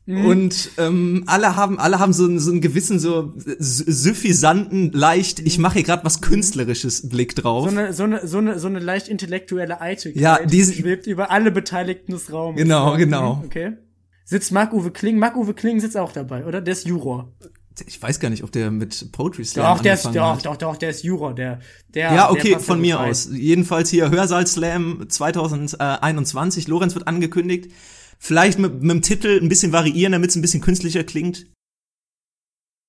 Mhm. Und ähm, alle haben alle haben so, einen- so einen gewissen so suffisanten leicht ich mache hier gerade was künstlerisches Blick drauf. so eine so eine so eine so eine leicht intellektuelle Eitelkeit Ja, diese- schwebt über alle Beteiligten des Raumes. Genau, genau. mhm, Okay. Sitzt Marc-Uwe Kling, Marc-Uwe Kling sitzt auch dabei, oder? Der ist Juror. ich weiß gar nicht, ob der mit Poetry Slam Doch, der ist, doch, hat. doch, doch, der ist Juror, der, der. Ja, der okay, passt von mir rein. aus. Jedenfalls hier Hörsaal Slam 2021. Lorenz wird angekündigt. Vielleicht mit, mit dem Titel ein bisschen variieren, damit es ein bisschen künstlicher klingt.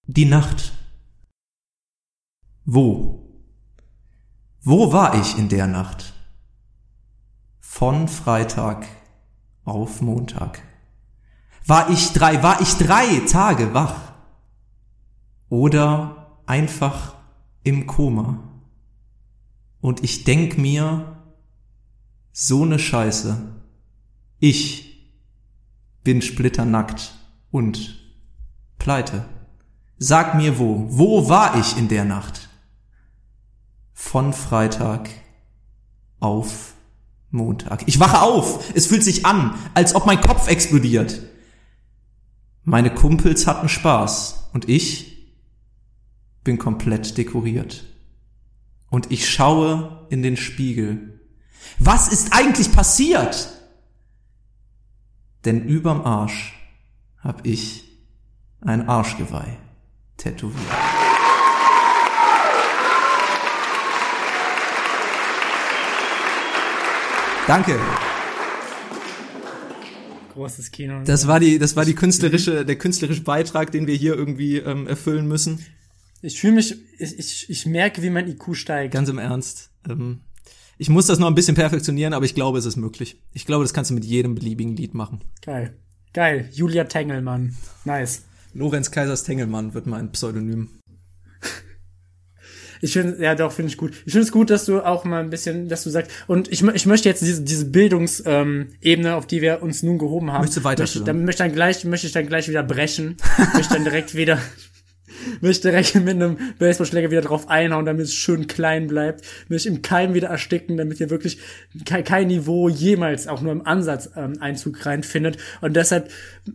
Die Nacht. Wo? Wo war ich in der Nacht? Von Freitag auf Montag. War ich drei, war ich drei Tage wach? Oder einfach im Koma? Und ich denk mir, so ne Scheiße. Ich bin splitternackt und pleite. Sag mir wo, wo war ich in der Nacht? Von Freitag auf Montag. Ich wache auf, es fühlt sich an, als ob mein Kopf explodiert. Meine Kumpels hatten Spaß und ich bin komplett dekoriert. Und ich schaue in den Spiegel. Was ist eigentlich passiert? Denn überm Arsch hab ich ein Arschgeweih tätowiert. Danke. Großes Kino. Das war die, das war die künstlerische, der künstlerische Beitrag, den wir hier irgendwie ähm, erfüllen müssen. ich fühle mich, ich, ich, ich merke, wie mein IQ steigt. Ganz im Ernst. Ähm, ich muss das noch ein bisschen perfektionieren, aber ich glaube, es ist möglich. Ich glaube, das kannst du mit jedem beliebigen Lied machen. Geil. Geil. Julia Tengelmann. Nice. Lorenz Kaisers Tengelmann wird mein Pseudonym. Ich finde, ja doch, finde ich gut. Ich finde es gut, dass du auch mal ein bisschen, dass du sagst, und ich, ich möchte jetzt diese, diese Bildungsebene, ähm, auf die wir uns nun gehoben haben. Möchtest du weiterführen? Möchte, dann möchte ich dann gleich, möchte ich dann gleich wieder brechen. möchte dann direkt wieder, Möchte direkt mit einem Baseballschläger wieder drauf einhauen, damit es schön klein bleibt. Möchte im Keim wieder ersticken, damit ihr wirklich kein, kein Niveau jemals auch nur im Ansatz ähm, Einzug reinfindet. Und deshalb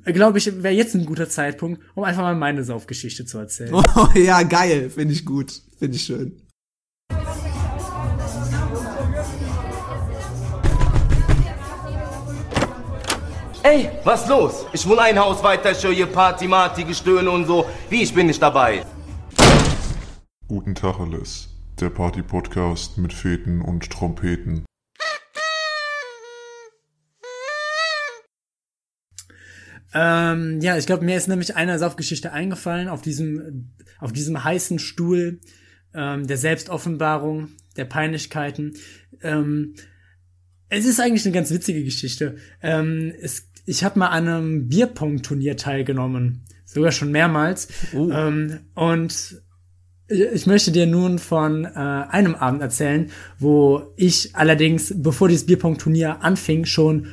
glaube ich, wäre jetzt ein guter Zeitpunkt, um einfach mal meine Saufgeschichte zu erzählen. Oh, ja, geil. Finde ich gut. Finde ich schön. Ey, was los? Ich wohne ein Haus weiter, ich höre hier Party, Marty, Gestöhne und so. Wie, ich bin nicht dabei. Guten Tacheles, der Party-Podcast mit Feten und Trompeten. Ähm, ja, ich glaube, mir ist nämlich eine Saufgeschichte eingefallen auf diesem, auf diesem heißen Stuhl ähm, der Selbstoffenbarung, der Peinlichkeiten. Ähm, es ist eigentlich eine ganz witzige Geschichte. Ähm, es, ich habe mal an einem Bierpong-Turnier teilgenommen, sogar schon mehrmals. Oh. Ähm, und ich möchte dir nun von äh, einem Abend erzählen, wo ich allerdings, bevor dieses Bierpong-Turnier anfing, schon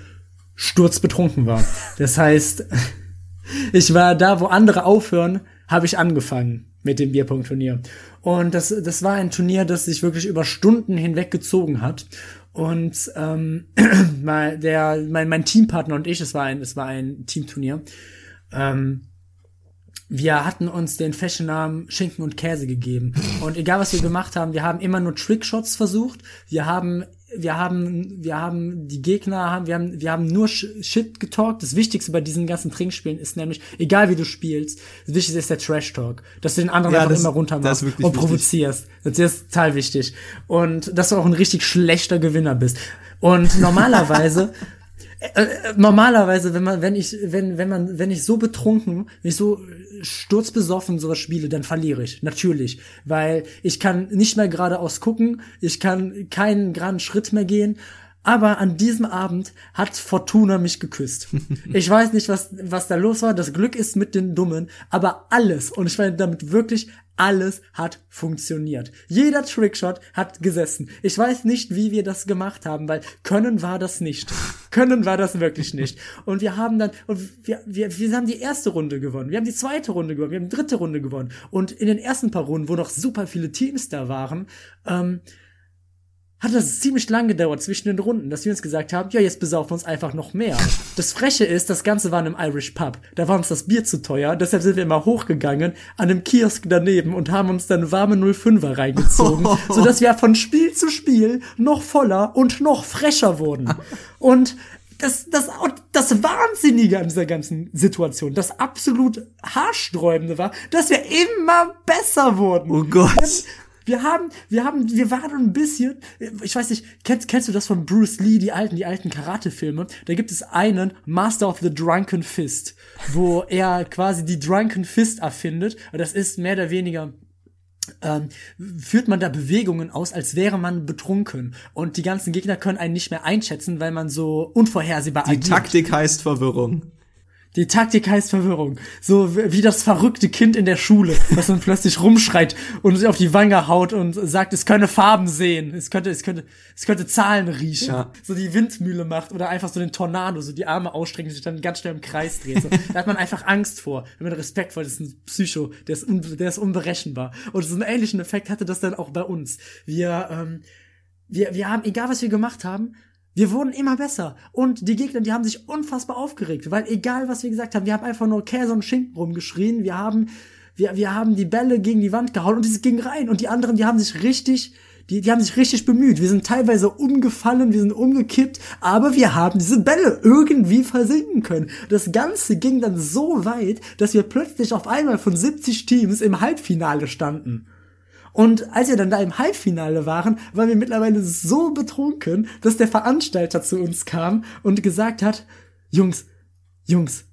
sturzbetrunken war. Das heißt, ich war da, wo andere aufhören, habe ich angefangen mit dem Bierpong-Turnier. Und das, das war ein Turnier, das sich wirklich über Stunden hinweg gezogen hat. Und ähm, mein, der, mein, mein Teampartner und ich, es war ein, es war ein Teamturnier, ähm, wir hatten uns den Fashion-Namen Schinken und Käse gegeben. Und egal was wir gemacht haben, wir haben immer nur Trickshots versucht. Wir haben, wir haben, wir haben die Gegner, haben, wir haben, wir haben nur Shit getalkt. Das Wichtigste bei diesen ganzen Trinkspielen ist nämlich, egal wie du spielst, das Wichtigste ist der Trash-Talk. Dass du den anderen Ja, einfach das- immer runter machst und provozierst. Das ist total wichtig. Und dass du auch ein richtig schlechter Gewinner bist. Und normalerweise, normalerweise, wenn man, wenn ich, wenn, wenn man, wenn ich so betrunken, wenn ich so sturzbesoffen sowas spiele, dann verliere ich. Natürlich. Weil ich kann nicht mehr geradeaus gucken, ich kann keinen geraden Schritt mehr gehen. Aber an diesem Abend hat Fortuna mich geküsst. Ich weiß nicht, was, was da los war. Das Glück ist mit den Dummen. Aber alles, und ich meine damit wirklich alles hat funktioniert. Jeder Trickshot hat gesessen. Ich weiß nicht, wie wir das gemacht haben, weil können war das nicht. Können war das wirklich nicht. Und wir haben dann, und wir, wir, wir haben die erste Runde gewonnen. Wir haben die zweite Runde gewonnen. Wir haben die dritte Runde gewonnen. Und in den ersten paar Runden, wo noch super viele Teams da waren, ähm, hat das ziemlich lang gedauert zwischen den Runden, dass wir uns gesagt haben, ja, jetzt besaufen wir uns einfach noch mehr. Das Freche ist, das Ganze war in einem Irish Pub. Da war uns das Bier zu teuer, deshalb sind wir immer hochgegangen an einem Kiosk daneben und haben uns dann warme 05er reingezogen, sodass wir von Spiel zu Spiel noch voller und noch frecher wurden. Und das, das, das Wahnsinnige an dieser ganzen Situation, das absolut haarsträubende war, dass wir immer besser wurden. Oh Gott. Wir haben, wir haben, wir waren ein bisschen, ich weiß nicht, kennst, kennst du das von Bruce Lee, die alten, die alten Karate-Filme? Da gibt es einen Master of the Drunken Fist, wo er quasi die Drunken Fist erfindet. Das ist mehr oder weniger ähm, führt man da Bewegungen aus, als wäre man betrunken. Und die ganzen Gegner können einen nicht mehr einschätzen, weil man so unvorhersehbar Die agiert. Taktik heißt Verwirrung. Die Taktik heißt Verwirrung. So wie das verrückte Kind in der Schule, was dann plötzlich rumschreit und sich auf die Wange haut und sagt, es könne Farben sehen, es könnte, es könnte, es könnte Zahlen riechen. Ja. So die Windmühle macht oder einfach so den Tornado, so die Arme ausstrecken, sich dann ganz schnell im Kreis dreht. So. Da hat man einfach Angst vor. Wenn man Respekt vor, das ist ein Psycho, der ist, un, der ist unberechenbar. Und so einen ähnlichen Effekt hatte das dann auch bei uns. Wir, ähm, wir, wir haben, egal was wir gemacht haben, wir wurden immer besser. Und die Gegner, die haben sich unfassbar aufgeregt, weil egal was wir gesagt haben, wir haben einfach nur Käse und Schinken rumgeschrien, wir haben, wir, wir haben die Bälle gegen die Wand gehauen und es ging rein. Und die anderen, die haben sich richtig, die, die haben sich richtig bemüht. Wir sind teilweise umgefallen, wir sind umgekippt, aber wir haben diese Bälle irgendwie versinken können. Das Ganze ging dann so weit, dass wir plötzlich auf einmal von 70 Teams im Halbfinale standen. Und als wir dann da im Halbfinale waren, waren wir mittlerweile so betrunken, dass der Veranstalter zu uns kam und gesagt hat, Jungs, Jungs,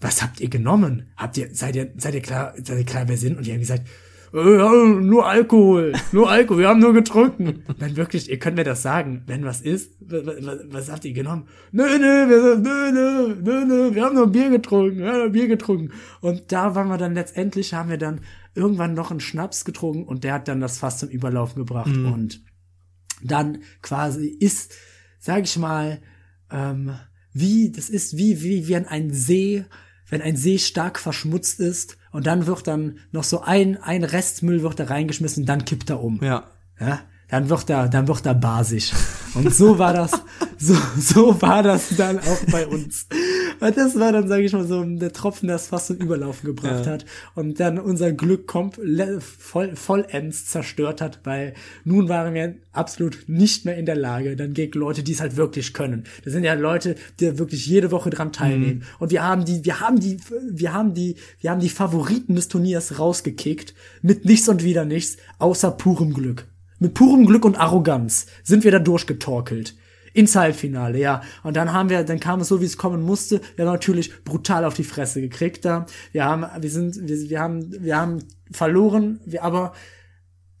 was habt ihr genommen? Habt ihr, seid ihr, seid ihr klar, seid ihr klar, wer sind? Und die haben gesagt, äh, nur Alkohol, nur Alkohol, wir haben nur getrunken. Dann wirklich, ihr könnt mir das sagen, wenn was ist, was, was, was habt ihr genommen? Nö, nö, wir, nö, nö, nö, nö, wir haben nur Bier getrunken, wir haben nur Bier getrunken. Und da waren wir dann letztendlich, haben wir dann irgendwann noch einen Schnaps getrunken und der hat dann das Fass zum Überlaufen gebracht und dann quasi ist, sag ich mal, ähm, wie, das ist wie, wie, wie an ein See wenn ein See stark verschmutzt ist und dann wird dann noch so ein, ein Restmüll wird da reingeschmissen, dann kippt er um. Ja. Ja, dann wird er, dann wird er basisch. Und so war das, so, so war das dann auch bei uns. Und das war dann, sage ich mal, so der Tropfen, der es fast zum Überlaufen gebracht Ja. hat und dann unser Glück komplett voll, vollends zerstört hat, weil nun waren wir absolut nicht mehr in der Lage, dann gegen Leute, die es halt wirklich können. Das sind ja Leute, die wirklich jede Woche dran teilnehmen. Und wir haben die, wir haben die, wir haben die, wir haben die Favoriten des Turniers rausgekickt mit nichts und wieder nichts, außer purem Glück. Mit purem Glück und Arroganz sind wir da durchgetorkelt. Ins Halbfinale, ja. Und dann haben wir, dann kam es so, wie es kommen musste. Wir haben natürlich brutal auf die Fresse gekriegt da. Wir haben, wir sind, wir, wir haben, wir haben verloren, wir, aber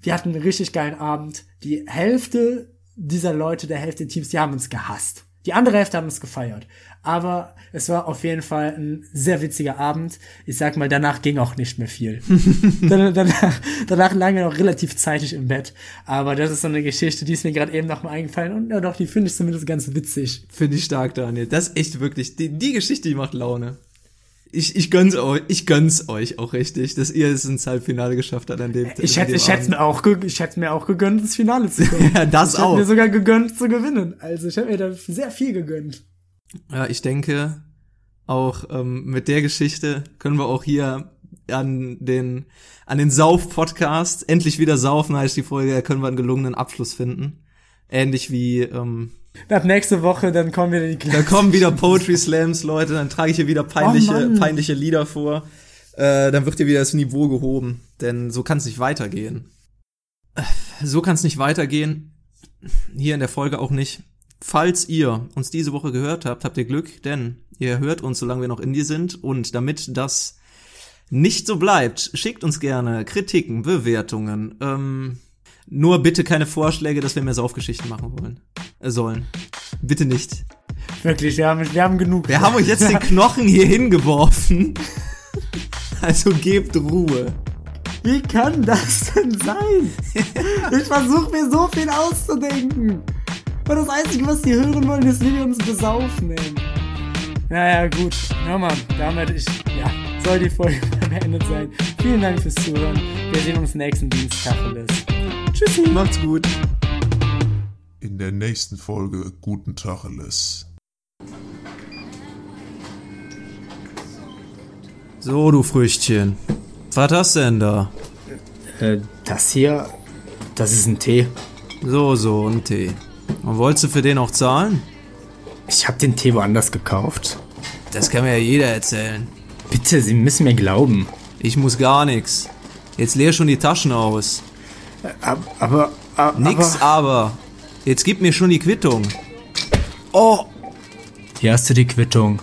wir hatten einen richtig geilen Abend. Die Hälfte dieser Leute, der Hälfte der Teams, die haben uns gehasst. Die andere Hälfte haben uns gefeiert. Aber es war auf jeden Fall ein sehr witziger Abend. Ich sag mal, danach ging auch nicht mehr viel. Dann- danach, danach lagen wir noch relativ zeitig im Bett. Aber das ist so eine Geschichte, die ist mir gerade eben noch mal eingefallen. Und ja, doch, die finde ich zumindest ganz witzig. Finde ich stark, Daniel. Das ist echt wirklich, die, die Geschichte, die macht Laune. Ich, ich gönn's euch, ich gönn's euch auch richtig, dass ihr es ins Halbfinale geschafft habt an dem Ich an hätte, ich hätte mir auch, ich hätte mir auch gegönnt, ins Finale zu kommen. Ja, das ich hätte auch. mir sogar gegönnt zu gewinnen. Also ich habe mir da sehr viel gegönnt. Ja, ich denke, auch ähm, mit der Geschichte können wir auch hier an den an den Sauf-Podcast endlich wieder saufen heißt die Folge, da können wir einen gelungenen Abschluss finden. Ähnlich wie ähm, Ab nächste Woche, dann kommen wieder die da kommen wieder Poetry Slams, Leute, dann trage ich hier wieder peinliche Oh peinliche Lieder vor. Äh, dann wird hier wieder das Niveau gehoben, denn so kann es nicht weitergehen. Äh, So kann es nicht weitergehen. Hier in der Folge auch nicht. Falls ihr uns diese Woche gehört habt, habt ihr Glück, denn ihr hört uns, solange wir noch in die sind. Und damit das nicht so bleibt, schickt uns gerne Kritiken, Bewertungen. Ähm, nur bitte keine Vorschläge, dass wir mehr Saufgeschichten machen wollen. Äh, sollen. Bitte nicht. Wirklich, wir haben, wir haben genug. Wir haben euch jetzt den Knochen hier hingeworfen. Also gebt Ruhe. Wie kann das denn sein? Ich versuche mir so viel auszudenken. Und das Einzige, was die hören wollen, ist, wie wir uns besaufen, ey. Naja, gut. Ja, Mann, damit ich, ja, soll die Folge beendet sein. Vielen Dank fürs Zuhören. Wir sehen uns nächsten Dienstag. Tschüssi. Macht's gut. In der nächsten Folge Guten Tacheles. So, du Früchtchen. Was hast du denn da? Äh, das hier, das ist ein Tee. So, so, ein Tee. Und wolltest du für den auch zahlen? Ich habe den Tee woanders gekauft. Das kann mir ja jeder erzählen. Bitte, Sie müssen mir glauben. Ich muss gar nix. Jetzt leer schon die Taschen aus. Aber, aber, aber Nix aber. Jetzt gib mir schon die Quittung. Oh, Hier hast du die Quittung.